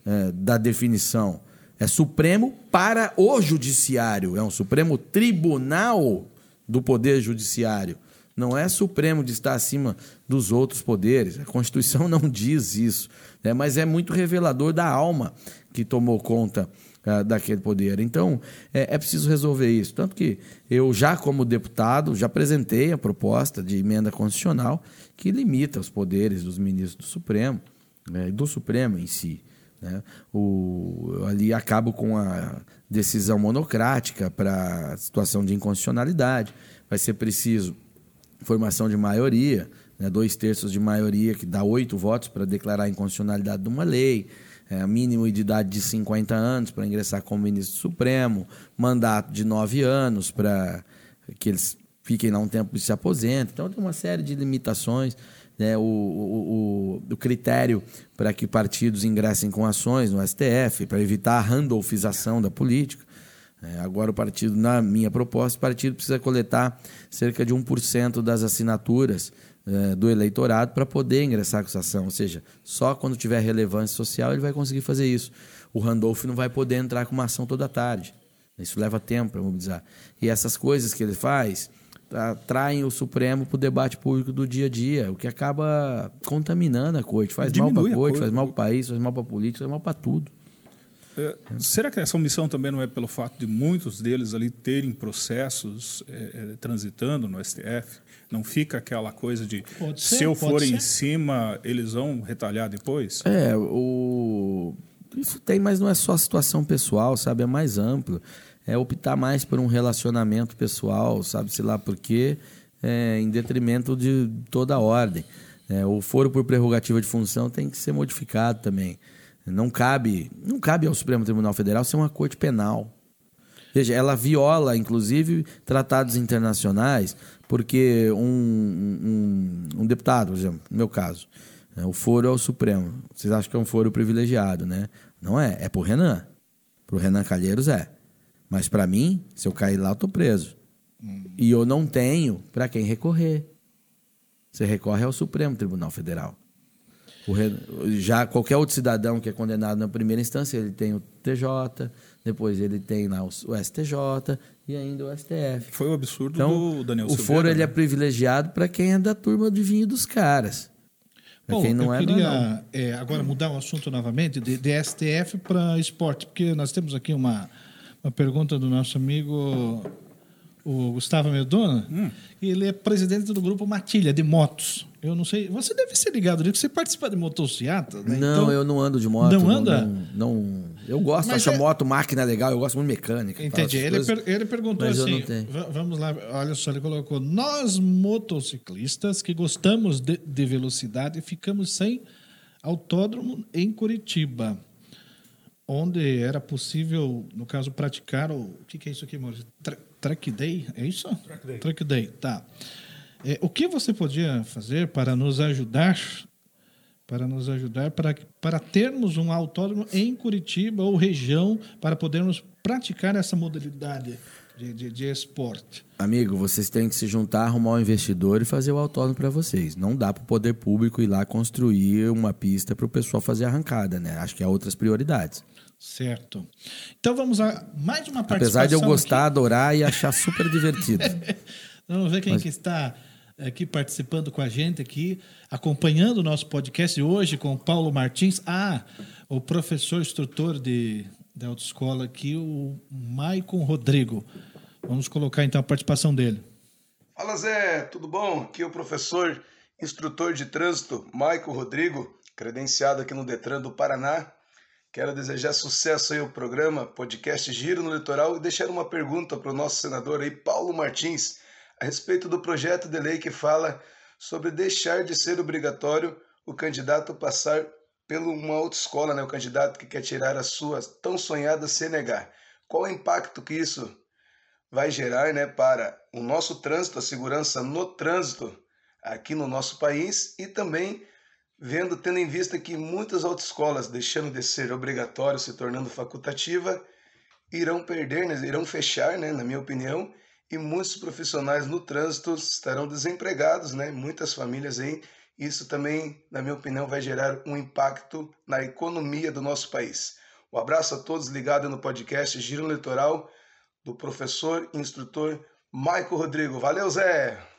é, da definição. É supremo para o judiciário, é um supremo tribunal do poder judiciário. Não é Supremo de estar acima dos outros poderes. A Constituição não diz isso. Né? Mas é muito revelador da alma que tomou conta daquele poder. Então, é, é, preciso resolver isso. Tanto que eu, já como deputado, já apresentei a proposta de emenda constitucional que limita os poderes dos ministros do Supremo, né? do Supremo em si. Né? O, ali acabo com a decisão monocrática para situação de inconstitucionalidade. Vai ser preciso formação de maioria, né, dois terços de maioria, que dá oito votos para declarar a inconstitucionalidade de uma lei, é, mínimo de idade de 50 anos para ingressar como ministro supremo, mandato de nove anos para que eles fiquem lá um tempo e se aposentem. Então, tem uma série de limitações. Né, o, o, o, critério para que partidos ingressem com ações no STF, para evitar a randolfização da política. É, agora o partido, na minha proposta, o partido precisa coletar cerca de 1% das assinaturas é, do eleitorado para poder ingressar com essa ação. Ou seja, só quando tiver relevância social ele vai conseguir fazer isso. O Randolph não vai poder entrar com uma ação toda tarde. Isso leva tempo para mobilizar. E essas coisas que ele faz atraem o Supremo para o debate público do dia a dia, o que acaba contaminando a corte. Faz Diminui mal para a corte, faz mal para o país, faz mal para a política, faz mal para tudo. É, será que essa omissão também não é pelo fato de muitos deles ali terem processos é, é, transitando no STF? Não fica aquela coisa de ser, se eu for ser. em cima, eles vão retalhar depois? É, o... isso tem, mas não é só a situação pessoal, sabe? É mais amplo. É optar mais por um relacionamento pessoal, sabe-se lá por quê, é, em detrimento de toda a ordem. É, o foro por prerrogativa de função tem que ser modificado também. Não cabe, não cabe ao Supremo Tribunal Federal ser uma corte penal. Veja, ela viola, inclusive, tratados internacionais, porque um, um, um deputado, por exemplo, no meu caso, né, o foro é o Supremo. Vocês acham que é um foro privilegiado, né? Não é, é pro Renan. Pro Renan Calheiros é. Mas para mim, se eu cair lá, eu tô preso. Hum. E eu não tenho para quem recorrer. Você recorre ao Supremo Tribunal Federal. Já qualquer outro cidadão que é condenado na primeira instância, ele tem o TJ, depois ele tem lá o STJ e ainda o STF. Foi o absurdo então, do Daniel O Silveira, foro ele é né? privilegiado para quem é da turma de vinho dos caras. Bom, quem não eu é, queria não. É, agora mudar o assunto novamente de, de STF para esporte, porque nós temos aqui uma, uma pergunta do nosso amigo o Gustavo Medona, hum. ele é presidente do grupo Matilha, de motos. Eu não sei. Você deve ser ligado nisso, você participa de motocicleta, né? Não, então, eu não ando de moto. Não anda? Não. não eu gosto, Mas acho é... a moto máquina legal, eu gosto muito de mecânica. Entendi. Ele, per, ele, perguntou assim: vamos lá, olha só, ele colocou: nós motociclistas que gostamos de, de velocidade ficamos sem autódromo em Curitiba onde era possível, no caso, praticar o. O que, que é isso aqui, Maurício? Tra track day? É isso? Track day. Track day, tá. É, o que você podia fazer para nos ajudar, para nos ajudar, para, para termos um autódromo em Curitiba ou região, para podermos praticar essa modalidade de, de, de esporte? Amigo, vocês têm que se juntar, arrumar um investidor e fazer o autódromo para vocês. Não dá para o poder público ir lá construir uma pista para o pessoal fazer arrancada, né? Acho que há outras prioridades. Certo. Então vamos a mais uma participação. Apesar de eu gostar, aqui. adorar e achar super divertido. vamos ver quem Mas... que está aqui participando com a gente aqui, acompanhando o nosso podcast hoje com o Paulo Martins. Ah, o professor instrutor de, da autoescola aqui, o Maicon Rodrigo. Vamos colocar então a participação dele. Fala Zé, tudo bom? Aqui é o professor instrutor de trânsito, Maicon Rodrigo, credenciado aqui no Detran do Paraná. Quero desejar sucesso aí ao programa, podcast Giro no Litoral e deixar uma pergunta para o nosso senador aí, Paulo Martins a respeito do projeto de lei que fala sobre deixar de ser obrigatório o candidato passar pela uma autoescola, né? o candidato que quer tirar a sua tão sonhada CNH. Qual o impacto que isso vai gerar né, para o nosso trânsito, a segurança no trânsito aqui no nosso país e também vendo, tendo em vista que muitas autoescolas, deixando de ser obrigatório, se tornando facultativa, irão perder, né, irão fechar, né, na minha opinião, e muitos profissionais no trânsito estarão desempregados, né? Muitas famílias aí. Isso também, na minha opinião, vai gerar um impacto na economia do nosso país. Um abraço a todos ligados no podcast Giro Litoral do professor e instrutor Maico Rodrigo. Valeu, Zé!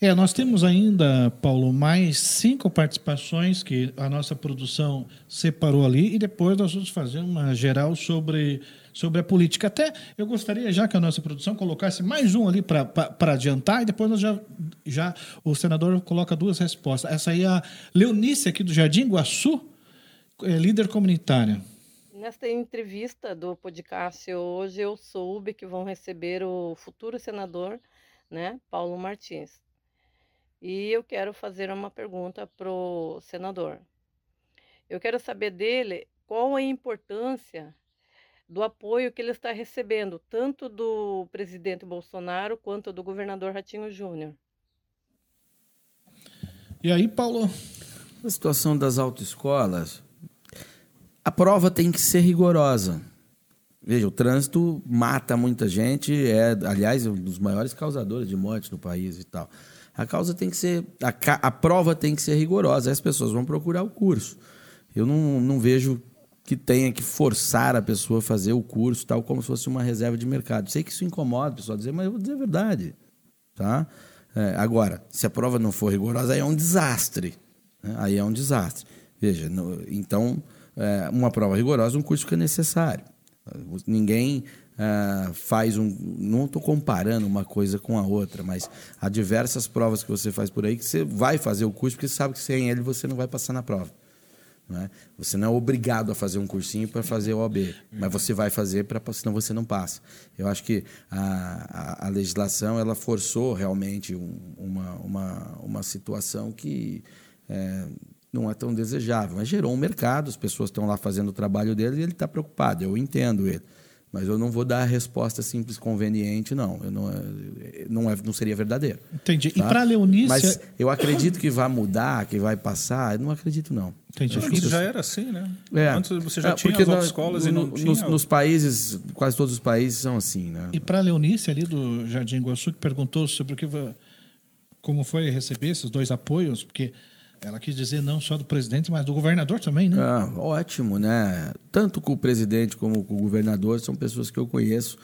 É, nós temos ainda, Paulo, mais cinco participações que a nossa produção separou ali e depois nós vamos fazer uma geral sobre, sobre a política. Até eu gostaria já que a nossa produção colocasse mais um ali para adiantar e depois nós já, já o senador coloca duas respostas. Essa aí é a Leonice aqui do Jardim Guaçu, é líder comunitária. Nesta entrevista do podcast hoje eu soube que vão receber o futuro senador, né, Paulo Martins. E eu quero fazer uma pergunta para o senador. Eu quero saber dele qual a importância do apoio que ele está recebendo, tanto do presidente Bolsonaro quanto do governador Ratinho Júnior. E aí, Paulo? A situação das autoescolas, a prova tem que ser rigorosa. Veja, o trânsito mata muita gente, é, aliás, um dos maiores causadores de morte no país e tal. A causa tem que ser. A, a prova tem que ser rigorosa. As pessoas vão procurar o curso. Eu não, não vejo que tenha que forçar a pessoa a fazer o curso, tal como se fosse uma reserva de mercado. Sei que isso incomoda o pessoal dizer, mas eu vou dizer a verdade. Tá? É, agora, se a prova não for rigorosa, aí é um desastre. Né? Aí é um desastre. Veja, no, então, é, uma prova rigorosa, um curso que é necessário. Ninguém uh, faz um. Não estou comparando uma coisa com a outra, mas há diversas provas que você faz por aí que você vai fazer o curso porque sabe que sem ele você não vai passar na prova. Não é? Você não é obrigado a fazer um cursinho para fazer o OB, mas você vai fazer, pra, senão você não passa. Eu acho que a, a, a legislação ela forçou realmente um, uma, uma, uma situação que é, não é tão desejável, mas gerou um mercado, as pessoas estão lá fazendo o trabalho deles e ele está preocupado, eu entendo ele. Mas eu não vou dar a resposta simples, conveniente, não. Eu não, é, não, é, não seria verdadeiro. Entendi. Tá? E para a Leonícia... Mas eu acredito que vai mudar, que vai passar. Eu não acredito, não. Entendi. Acho que isso já era assim, né? É. Antes você já é, tinha as escolas no, e não no, tinha... Nos, nos, países, quase todos os países são assim, né? E para a Leonícia ali do Jardim Iguaçu, que perguntou sobre o que, como foi receber esses dois apoios, porque ela quis dizer não só do presidente, mas do governador também, né? Ah, ótimo, né? Tanto com o presidente como com o governador são pessoas que eu conheço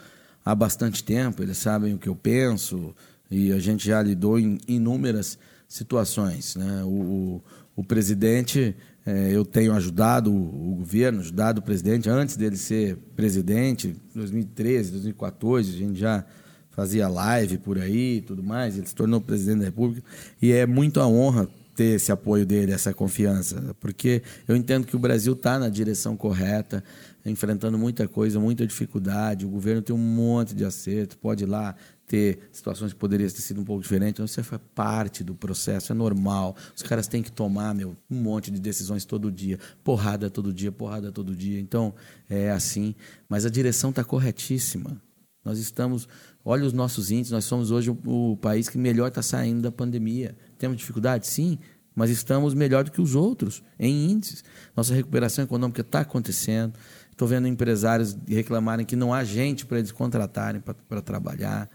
há bastante tempo, eles sabem o que eu penso e a gente já lidou em inúmeras situações, né? O, o, o presidente, é, eu tenho ajudado o, o governo, ajudado o presidente antes dele ser presidente, 2013, 2014, a gente já fazia live por aí e tudo mais, ele se tornou presidente da República e é muito a honra ter esse apoio dele, essa confiança, porque eu entendo que o Brasil está na direção correta, enfrentando muita coisa, muita dificuldade. O governo tem um monte de acerto, pode ir lá ter situações que poderiam ter sido um pouco diferentes, então isso faz parte do processo, é normal. Os caras têm que tomar meu, um monte de decisões todo dia, porrada todo dia, porrada todo dia. Então é assim, mas a direção está corretíssima. Nós estamos, olha os nossos índices, nós somos hoje o, o país que melhor está saindo da pandemia. Temos dificuldade? Sim, mas estamos melhor do que os outros em índices. Nossa recuperação econômica está acontecendo. Estou vendo empresários reclamarem que não há gente para eles contratarem para trabalhar.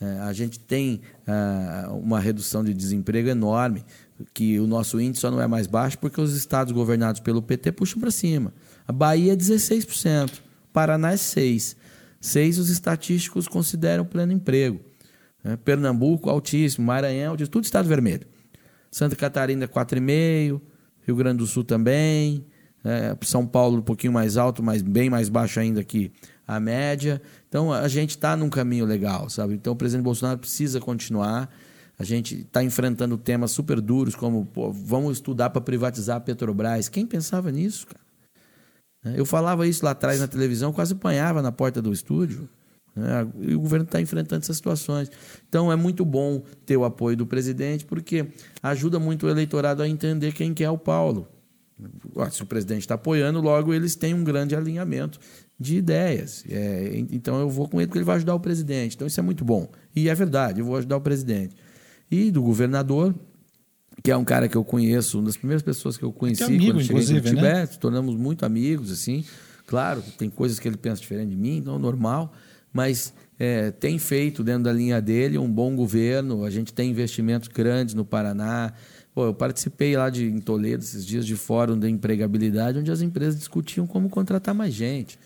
É, a gente tem é, uma redução de desemprego enorme, que o nosso índice só não é mais baixo porque os estados governados pelo PT puxam para cima. A Bahia é 16%, Paraná é 6%. 6% os estatísticos consideram pleno emprego. É, Pernambuco, altíssimo. Maranhão, altíssimo. Tudo estado vermelho. Santa Catarina 4,5%, Rio Grande do Sul também, é, São Paulo um pouquinho mais alto, mas bem mais baixo ainda que a média. Então a gente está num caminho legal, sabe? Então o presidente Bolsonaro precisa continuar. A gente está enfrentando temas super duros, como pô, vamos estudar para privatizar a Petrobras. Quem pensava nisso, cara? Eu falava isso lá atrás na televisão, quase apanhava na porta do estúdio. Né? E o governo está enfrentando essas situações. Então é muito bom ter o apoio do presidente, porque ajuda muito o eleitorado a entender quem que é o Paulo. Se o presidente está apoiando, logo eles têm um grande alinhamento de ideias. É, então eu vou com ele porque ele vai ajudar o presidente. Então isso é muito bom. E é verdade, eu vou ajudar o presidente. E do governador, que é um cara que eu conheço, uma das primeiras pessoas que eu conheci amigo, quando cheguei no Tibete, né? tornamos muito amigos, assim. Claro, tem coisas que ele pensa diferente de mim, então é normal mas é, tem feito dentro da linha dele um bom governo. A gente tem investimentos grandes no Paraná. Pô, eu participei lá de, em Toledo esses dias de fórum da empregabilidade, onde as empresas discutiam como contratar mais gente.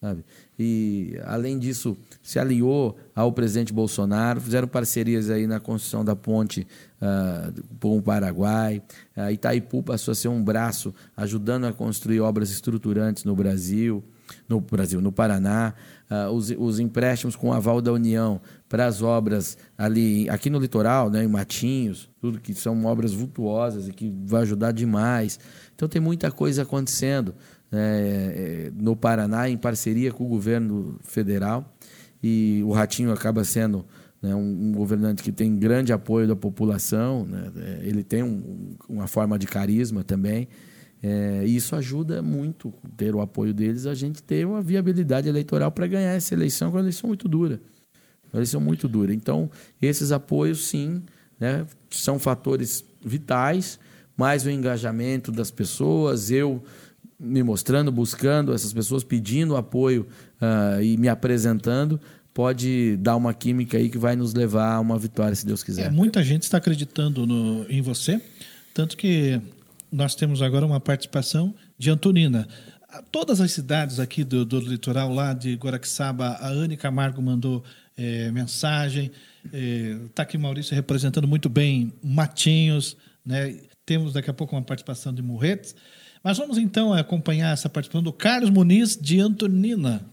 Sabe? E, além disso, se aliou ao presidente Bolsonaro, fizeram parcerias aí na construção da ponte uh, com o Paraguai. Uh, Itaipu passou a ser um braço ajudando a construir obras estruturantes no Brasil, no Brasil, no Paraná. Uh, os, os, empréstimos com aval da União para as obras ali, aqui no litoral, né, em Matinhos, tudo que são obras vultuosas e que vai ajudar demais. Então tem muita coisa acontecendo. É, é, no Paraná, em parceria com o governo federal. E o Ratinho acaba sendo né, um, um, governante que tem grande apoio da população, né, é, ele tem um, uma forma de carisma também. É, e isso ajuda muito, ter o apoio deles, a gente ter uma viabilidade eleitoral para ganhar essa eleição, que é uma eleição muito dura. Uma eleição muito dura. Então, esses apoios, sim, né, são fatores vitais, mais o engajamento das pessoas, eu me mostrando, buscando essas pessoas, pedindo apoio uh, e me apresentando, pode dar uma química aí que vai nos levar a uma vitória, se Deus quiser. É, muita gente está acreditando no, em você, tanto que nós temos agora uma participação de Antonina. Todas as cidades aqui do, do litoral, lá de Guaraxaba, a Anne Camargo mandou é, mensagem. Está é, tá aqui Maurício representando muito bem Matinhos. Né? Temos daqui a pouco uma participação de Murretes. Mas vamos então acompanhar essa participação do Carlos Muniz de Antonina.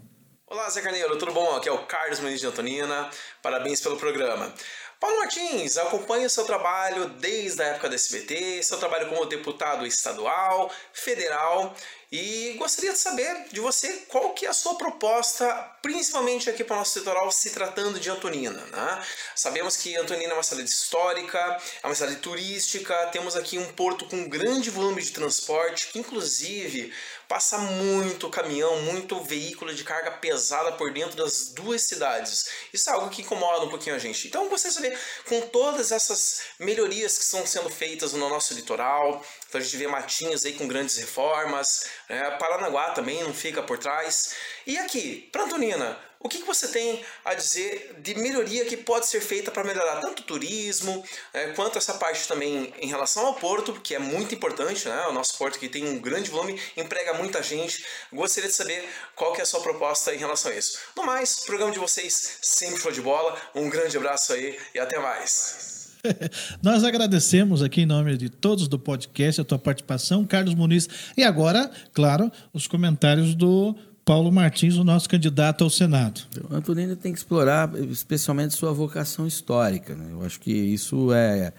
Olá, Zé Carneiro, tudo bom? Aqui é o Carlos Muniz de Antonina. Parabéns pelo programa. Paulo Martins, acompanho o seu trabalho desde a época da SBT, seu trabalho como deputado estadual, federal e gostaria de saber de você qual que é a sua proposta, principalmente aqui para o nosso litoral, se tratando de Antonina. Né? Sabemos que Antonina é uma cidade histórica, é uma cidade turística, temos aqui um porto com grande volume de transporte, que inclusive passa muito caminhão, muito veículo de carga pesada por dentro das duas cidades. Isso é algo que incomoda um pouquinho a gente. Então gostaria de saber, com todas essas melhorias que estão sendo feitas no nosso litoral, então a gente vê Matinhos aí com grandes reformas, né? Paranaguá também não fica por trás. E aqui, para Antonina, o que, que você tem a dizer de melhoria que pode ser feita para melhorar tanto o turismo, é, quanto essa parte também em relação ao porto, que é muito importante, né? O nosso porto que tem um grande volume, emprega muita gente. Gostaria de saber qual que é a sua proposta em relação a isso. No mais, o programa de vocês sempre foi de bola. Um grande abraço aí e até mais. Nós agradecemos aqui em nome de todos do podcast a tua participação, Carlos Muniz. E agora, claro, os comentários do Paulo Martins, o nosso candidato ao Senado. O Antonino tem que explorar especialmente sua vocação histórica. Né? Eu acho que isso é.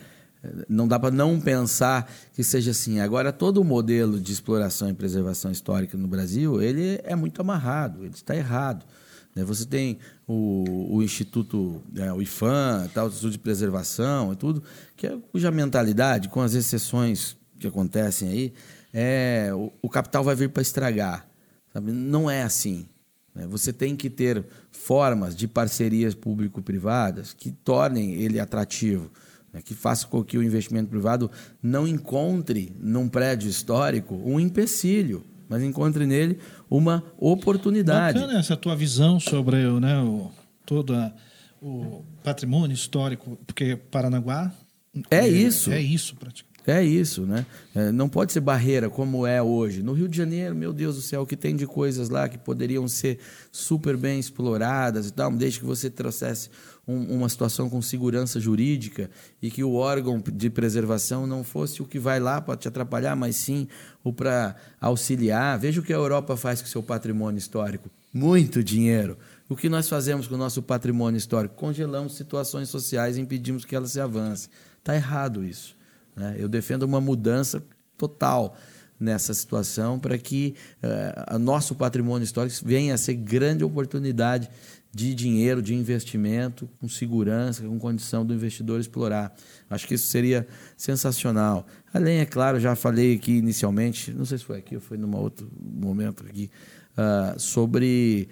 Não dá para não pensar que seja assim. Agora, todo o modelo de exploração e preservação histórica no Brasil, ele é muito amarrado, ele está errado. Né? Você tem o, o Instituto, né, o IFAM, tal, o Instituto de Preservação e tudo, que é, cuja mentalidade, com as exceções que acontecem aí, é o, o capital vai vir para estragar. Sabe? Não é assim. Né? Você tem que ter formas de parcerias público-privadas que tornem ele atrativo, né? que façam com que o investimento privado não encontre num prédio histórico um empecilho, mas encontre nele uma oportunidade. Bacana essa tua visão sobre né, o, todo a, o patrimônio histórico, porque Paranaguá é, é isso. É isso, praticamente. É isso, né? É, não pode ser barreira como é hoje. No Rio de Janeiro, meu Deus do céu, o que tem de coisas lá que poderiam ser super bem exploradas e tal, desde que você trouxesse um, uma situação com segurança jurídica e que o órgão de preservação não fosse o que vai lá para te atrapalhar, mas sim o para auxiliar. Veja o que a Europa faz com seu patrimônio histórico. Muito dinheiro. O que nós fazemos com o nosso patrimônio histórico? Congelamos situações sociais e impedimos que elas se avancem. Está errado isso. Né? Eu defendo uma mudança total nessa situação para que uh, nosso patrimônio histórico venha a ser grande oportunidade de dinheiro, de investimento, com segurança, com condição do investidor explorar. Acho que isso seria sensacional. Além, é claro, já falei aqui inicialmente, não sei se foi aqui ou foi num outro momento aqui, uh, sobre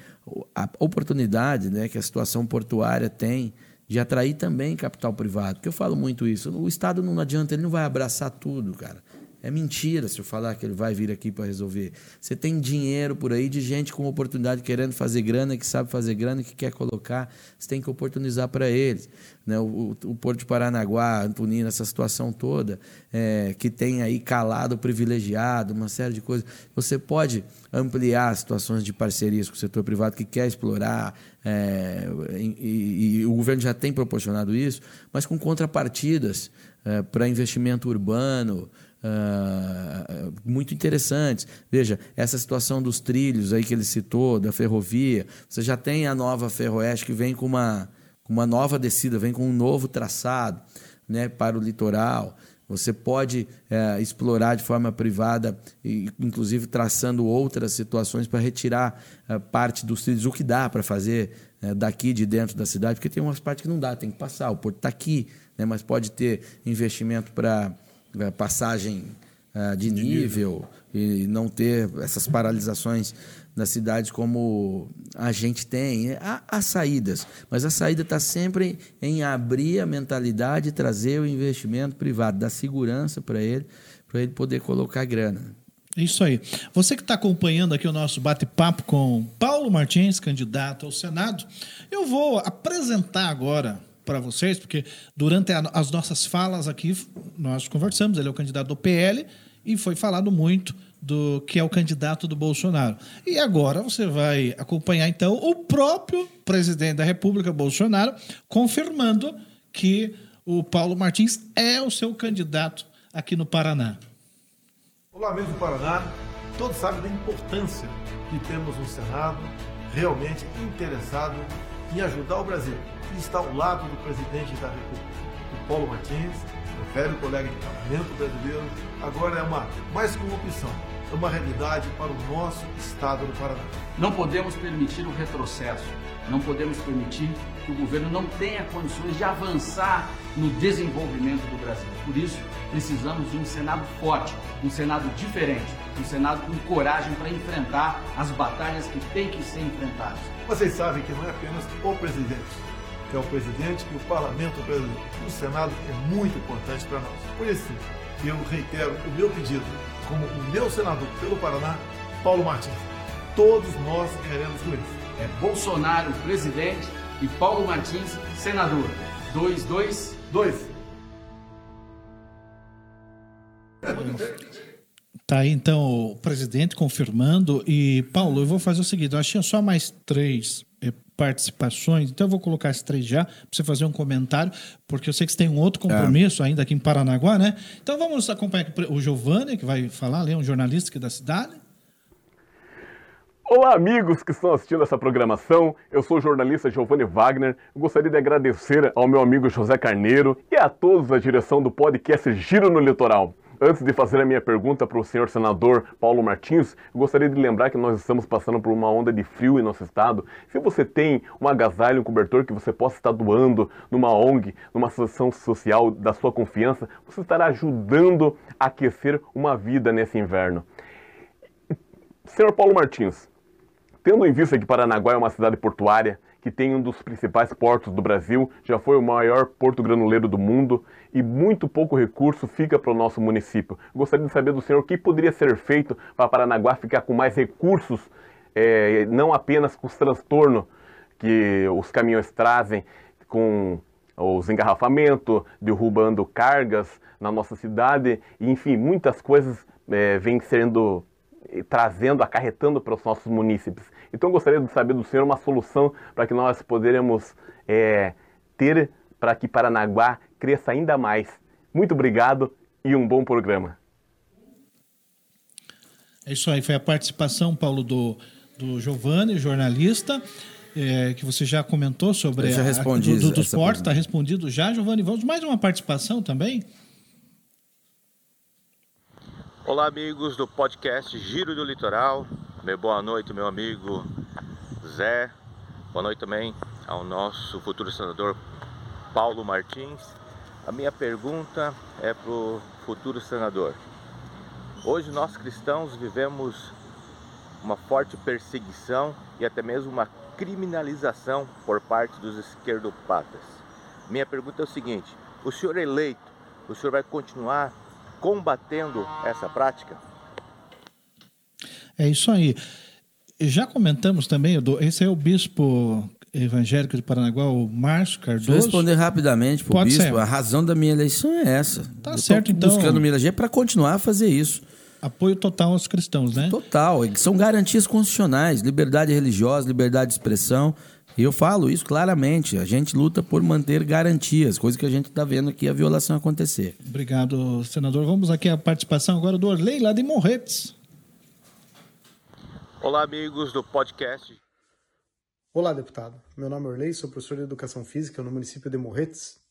a oportunidade né, que a situação portuária tem de atrair também capital privado. Porque eu falo muito isso. O Estado não adianta, ele não vai abraçar tudo, cara. É mentira se eu falar que ele vai vir aqui para resolver. Você tem dinheiro por aí de gente com oportunidade querendo fazer grana, que sabe fazer grana, que quer colocar. Você tem que oportunizar para eles. Né? O, o, o, Porto de Paranaguá, Antonina, essa situação toda, é, que tem aí calado privilegiado, uma série de coisas. Você pode ampliar situações de parcerias com o setor privado que quer explorar, é, e, e, e o governo já tem proporcionado isso, mas com contrapartidas é, para investimento urbano. Uh, muito interessantes. Veja, essa situação dos trilhos aí que ele citou, da ferrovia, você já tem a nova Ferroeste que vem com uma, com uma nova descida, vem com um novo traçado né, para o litoral. Você pode é, explorar de forma privada, inclusive traçando outras situações para retirar é, parte dos trilhos, o que dá para fazer é, daqui de dentro da cidade, porque tem umas partes que não dá, tem que passar. O porto está aqui, né, mas pode ter investimento para passagem uh, de, nível, nível, e não ter essas paralisações na cidade como a gente tem. Há, há saídas, mas a saída está sempre em abrir a mentalidade e trazer o investimento privado, dar segurança para ele, para ele poder colocar grana. Isso aí. Você que está acompanhando aqui o nosso bate-papo com Paulo Martins, candidato ao Senado, eu vou apresentar agora para vocês, porque durante a, as nossas falas aqui, nós conversamos, ele é o candidato do PL e foi falado muito do que é o candidato do Bolsonaro. E agora você vai acompanhar então o próprio presidente da República, Bolsonaro, confirmando que o Paulo Martins é o seu candidato aqui no Paraná. Olá, amigos do Paraná. Todos sabem da importância que temos um Senado realmente interessado em ajudar o Brasil e está ao lado do presidente da República, o Paulo Martins, um velho colega de parlamento brasileiro, agora é uma mais que uma opção, é uma realidade para o nosso estado do Paraná. Não podemos permitir o retrocesso, não podemos permitir que o governo não tenha condições de avançar no desenvolvimento do Brasil. Por isso, precisamos de um Senado forte, um Senado diferente, um Senado com coragem para enfrentar as batalhas que têm que ser enfrentadas. Vocês sabem que não é apenas o presidente que é o presidente, e o parlamento brasileiro. O Senado é muito importante para nós. Por isso, eu reitero o meu pedido, como o meu senador pelo Paraná, Paulo Martins. Todos nós queremos com isso. É Bolsonaro presidente e Paulo Martins senador. 222. Tá aí então o presidente confirmando. E, Paulo, eu vou fazer o seguinte: eu achei só mais três participações. Então eu vou colocar esses três já para você fazer um comentário, porque eu sei que você tem um outro compromisso é. ainda aqui em Paranaguá, né? Então vamos acompanhar o Giovanni, que vai falar, ali, um jornalista aqui da cidade. Olá, amigos que estão assistindo essa programação. Eu sou o jornalista Giovanni Wagner. Eu gostaria de agradecer ao meu amigo José Carneiro e a todos da direção do podcast Giro no Litoral. Antes de fazer a minha pergunta para o senhor senador Paulo Martins, gostaria de lembrar que nós estamos passando por uma onda de frio em nosso estado. Se você tem um agasalho, um cobertor que você possa estar doando numa ONG, numa associação social da sua confiança, você estará ajudando a aquecer uma vida nesse inverno. Senhor Paulo Martins, tendo em vista que Paranaguá é uma cidade portuária, que tem um dos principais portos do Brasil, já foi o maior porto granuleiro do mundo e muito pouco recurso fica para o nosso município. Gostaria de saber do senhor o que poderia ser feito para Paranaguá ficar com mais recursos, é, não apenas com os transtornos que os caminhões trazem, com os engarrafamentos, derrubando cargas na nossa cidade, enfim, muitas coisas é, vêm sendo trazendo, acarretando para os nossos munícipes. Então gostaria de saber do senhor uma solução para que nós poderemos é, ter para que Paranaguá cresça ainda mais. Muito obrigado e um bom programa. É isso aí, foi a participação, Paulo, do, do Giovanni, jornalista, é, que você já comentou sobre Eu já respondi a, do, do, dos portos, está respondido já, Giovanni. Vamos mais uma participação também? Olá, amigos do podcast Giro do Litoral. Meu boa noite, meu amigo Zé. Boa noite também ao nosso futuro senador Paulo Martins. A minha pergunta é para o futuro senador. Hoje nós cristãos vivemos uma forte perseguição e até mesmo uma criminalização por parte dos esquerdopatas. Minha pergunta é o seguinte: o senhor eleito, o senhor vai continuar combatendo essa prática? É isso aí. Já comentamos também, esse é o bispo evangélico de Paranaguá, o Márcio Cardoso. Eu responder rapidamente para o bispo. ser. A razão da minha eleição é essa. Tá eu certo, então. buscando me eleger para continuar a fazer isso. Apoio total aos cristãos, né? Total. São garantias constitucionais, liberdade religiosa, liberdade de expressão. E eu falo isso claramente. A gente luta por manter garantias, coisa que a gente está vendo aqui a violação acontecer. Obrigado, senador. Vamos aqui à participação agora do Orley, lá de Morretes. Olá, amigos do podcast. Olá, deputado. Meu nome é Orley, sou professor de Educação Física no município de Morretes.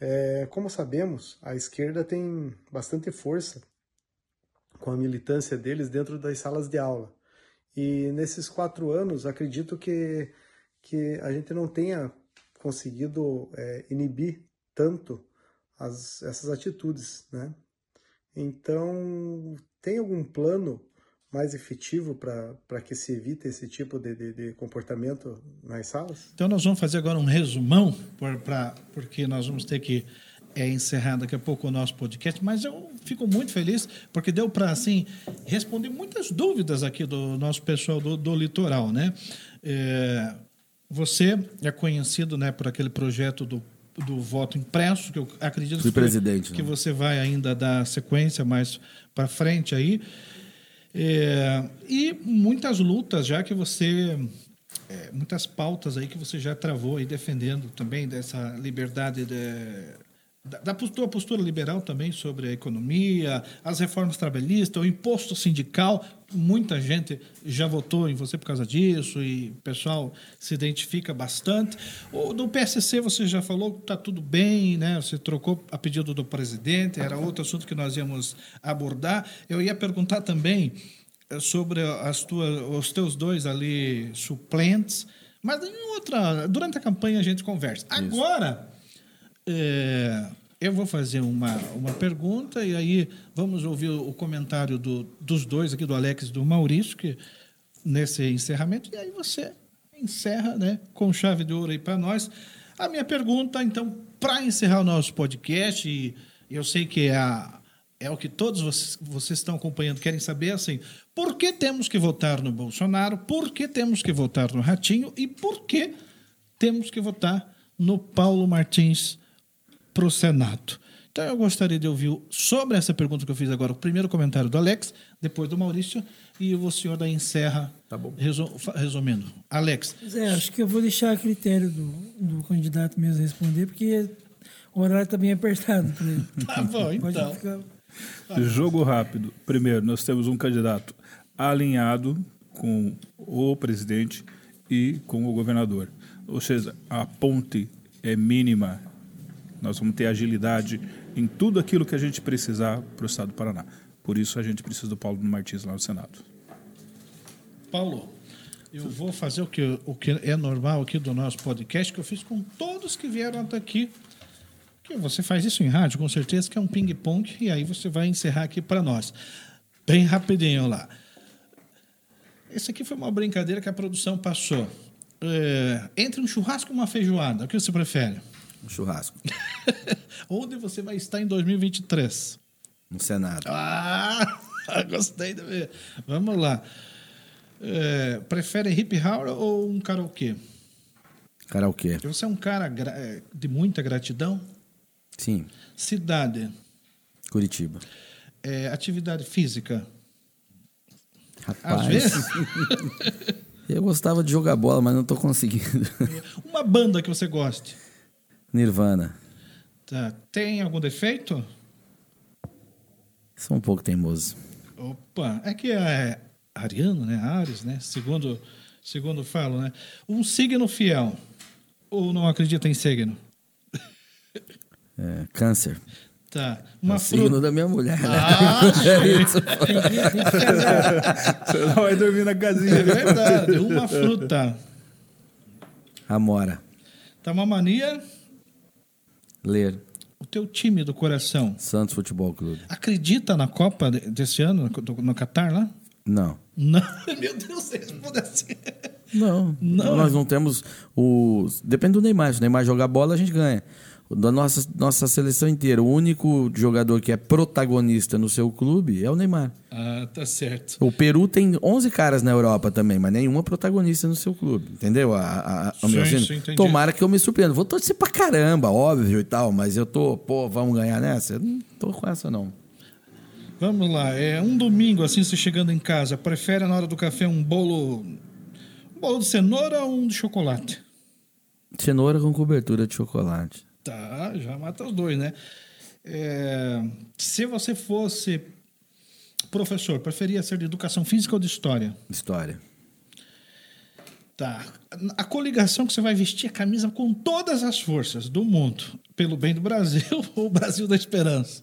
É, como sabemos, a esquerda tem bastante força com a militância deles dentro das salas de aula. E nesses quatro anos, acredito que, que a gente não tenha conseguido é, inibir tanto as, essas atitudes, né? Então, tem algum plano mais efetivo para que se evite esse tipo de, de, de, comportamento nas salas? Então nós vamos fazer agora um resumão, por, pra, porque nós vamos ter que é, encerrar daqui a pouco o nosso podcast, mas eu fico muito feliz porque deu para assim responder muitas dúvidas aqui do nosso pessoal do, do litoral, né? É, você é conhecido, né, por aquele projeto do do voto impresso, que eu acredito presidente, que né? você vai ainda dar sequência mais para frente aí. É, e muitas lutas já que você. É, muitas pautas aí que você já travou aí defendendo também dessa liberdade de, da, da postura, postura liberal também sobre a economia, as reformas trabalhistas, o imposto sindical. Muita gente já votou em você por causa disso e o pessoal se identifica bastante. O do PSC você já falou que está tudo bem, né? Você trocou a pedido do presidente, era outro assunto que nós íamos abordar. Eu ia perguntar também sobre as tuas, os teus dois ali suplentes, mas em outra, durante a campanha a gente conversa. Agora, é, eu vou fazer uma, uma pergunta e aí vamos ouvir o comentário do, dos dois aqui, do Alex e do Maurício, que nesse encerramento, e aí você encerra né, com chave de ouro aí para nós. A minha pergunta, então, para encerrar o nosso podcast, e eu sei que é, a, é o que todos vocês, vocês estão acompanhando querem saber, assim, por que temos que votar no Bolsonaro, por que temos que votar no Ratinho e por que temos que votar no Paulo Martins para o Senado. Então eu gostaria de ouvir sobre essa pergunta que eu fiz agora, o primeiro comentário do Alex, depois do Maurício, e o senhor da encerra, tá bom. resumindo. Alex. É, acho que eu vou deixar a critério do, do candidato mesmo responder, porque o horário está bem apertado para ele. Tá bom, então. Ficar... Jogo rápido. Primeiro, nós temos um candidato alinhado com o presidente e com o governador. Ou seja, a ponte é mínima. Nós vamos ter agilidade em tudo aquilo que a gente precisar para o estado do Paraná. Por isso a gente precisa do Paulo Martins lá no Senado. Paulo, eu vou fazer o que, o que é normal aqui do nosso podcast, que eu fiz com todos que vieram até aqui. Que você faz isso em rádio, com certeza, que é um ping-pong, e aí você vai encerrar aqui para nós. Bem rapidinho lá. Esse aqui foi uma brincadeira que a produção passou. É, entre um churrasco e uma feijoada, o que você prefere? Um churrasco. Onde você vai estar em 2023? No Senado. Ah, gostei de ver. Vamos lá. É, prefere hip hour ou um karaokê? Karaokê. Você é um cara de muita gratidão? Sim. Cidade? Curitiba. É, atividade física? Rapaz. Às vezes. Eu gostava de jogar bola, mas não estou conseguindo. Uma banda que você goste? Nirvana. Tá. Tem algum defeito? Sou um pouco teimoso. Opa, é que é ariano, né? Ares, né? Segundo, segundo falo, né? Um signo fiel. Ou não acredita em signo? É, câncer. Tá. Uma é o fruta. signo da minha mulher. Ah, é isso. Você não vai dormir na casinha. É verdade. Uma fruta. Amora. Tá uma mania. Ler. O teu time do coração. Santos Futebol Clube. Acredita na Copa desse ano, no, Catar lá? Não. Não. Meu Deus, assim. Não. Não. Nós não temos o. Depende do Neymar. Se o Neymar jogar bola, a gente ganha. Da nossa, nossa seleção inteira, o único jogador que é protagonista no seu clube é o Neymar. Ah, tá certo. O Peru tem 11 caras na Europa também, mas nenhuma protagonista no seu clube. Entendeu? A, a, a, Sim, sim. Tomara que eu me surpreenda. Vou torcer pra caramba, óbvio e tal, mas eu tô, pô, vamos ganhar nessa? Eu não tô com essa, não. Vamos lá, é um domingo, assim, você chegando em casa, prefere na hora do café um bolo. Um bolo de cenoura ou um de chocolate? Cenoura com cobertura de chocolate. Tá, já mata os dois, né? É, se você fosse professor, preferia ser de educação física ou de história? História. Tá. A coligação que você vai vestir a camisa com todas as forças do mundo, pelo bem do Brasil ou o Brasil da Esperança?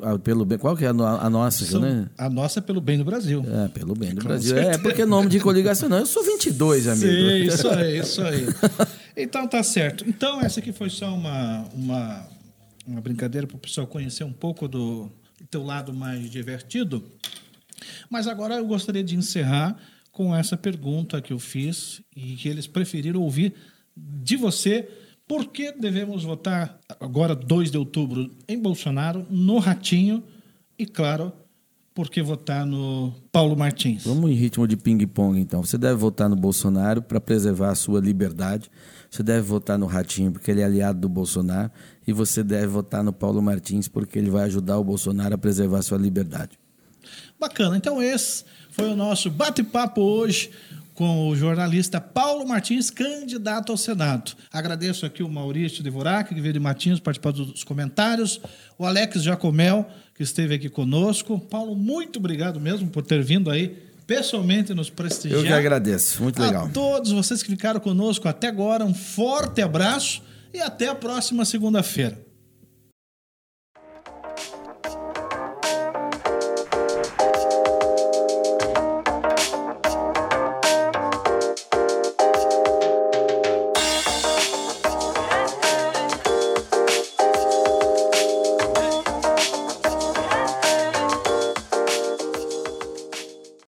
Ah, Pelo bem, qual que é a, no- a nossa, São- né? A nossa é pelo bem do Brasil. É, pelo bem do Com Brasil. certeza. É porque nome de coligação não. Eu sou 22, amigo. Sim, isso aí, isso aí. Então tá certo. Então essa aqui foi só uma, uma, uma brincadeira para o pessoal conhecer um pouco do, teu lado mais divertido. Mas agora eu gostaria de encerrar com essa pergunta que eu fiz e que eles preferiram ouvir de você. Por que devemos votar agora, 2 de outubro, em Bolsonaro, no Ratinho e, claro, por que votar no Paulo Martins? Vamos em ritmo de ping-pong, então. Você deve votar no Bolsonaro para preservar a sua liberdade. Você deve votar no Ratinho porque ele é aliado do Bolsonaro. E você deve votar no Paulo Martins porque ele vai ajudar o Bolsonaro a preservar sua liberdade. Bacana. Então, esse foi o nosso bate-papo hoje com o jornalista Paulo Martins, candidato ao Senado. Agradeço aqui o Maurício Devorac, que veio de Martins participar dos comentários, o Alex Jacomel, que esteve aqui conosco. Paulo, muito obrigado mesmo por ter vindo aí pessoalmente nos prestigiar. Eu que agradeço. Muito legal. A todos vocês que ficaram conosco até agora, um forte abraço e até a próxima segunda-feira.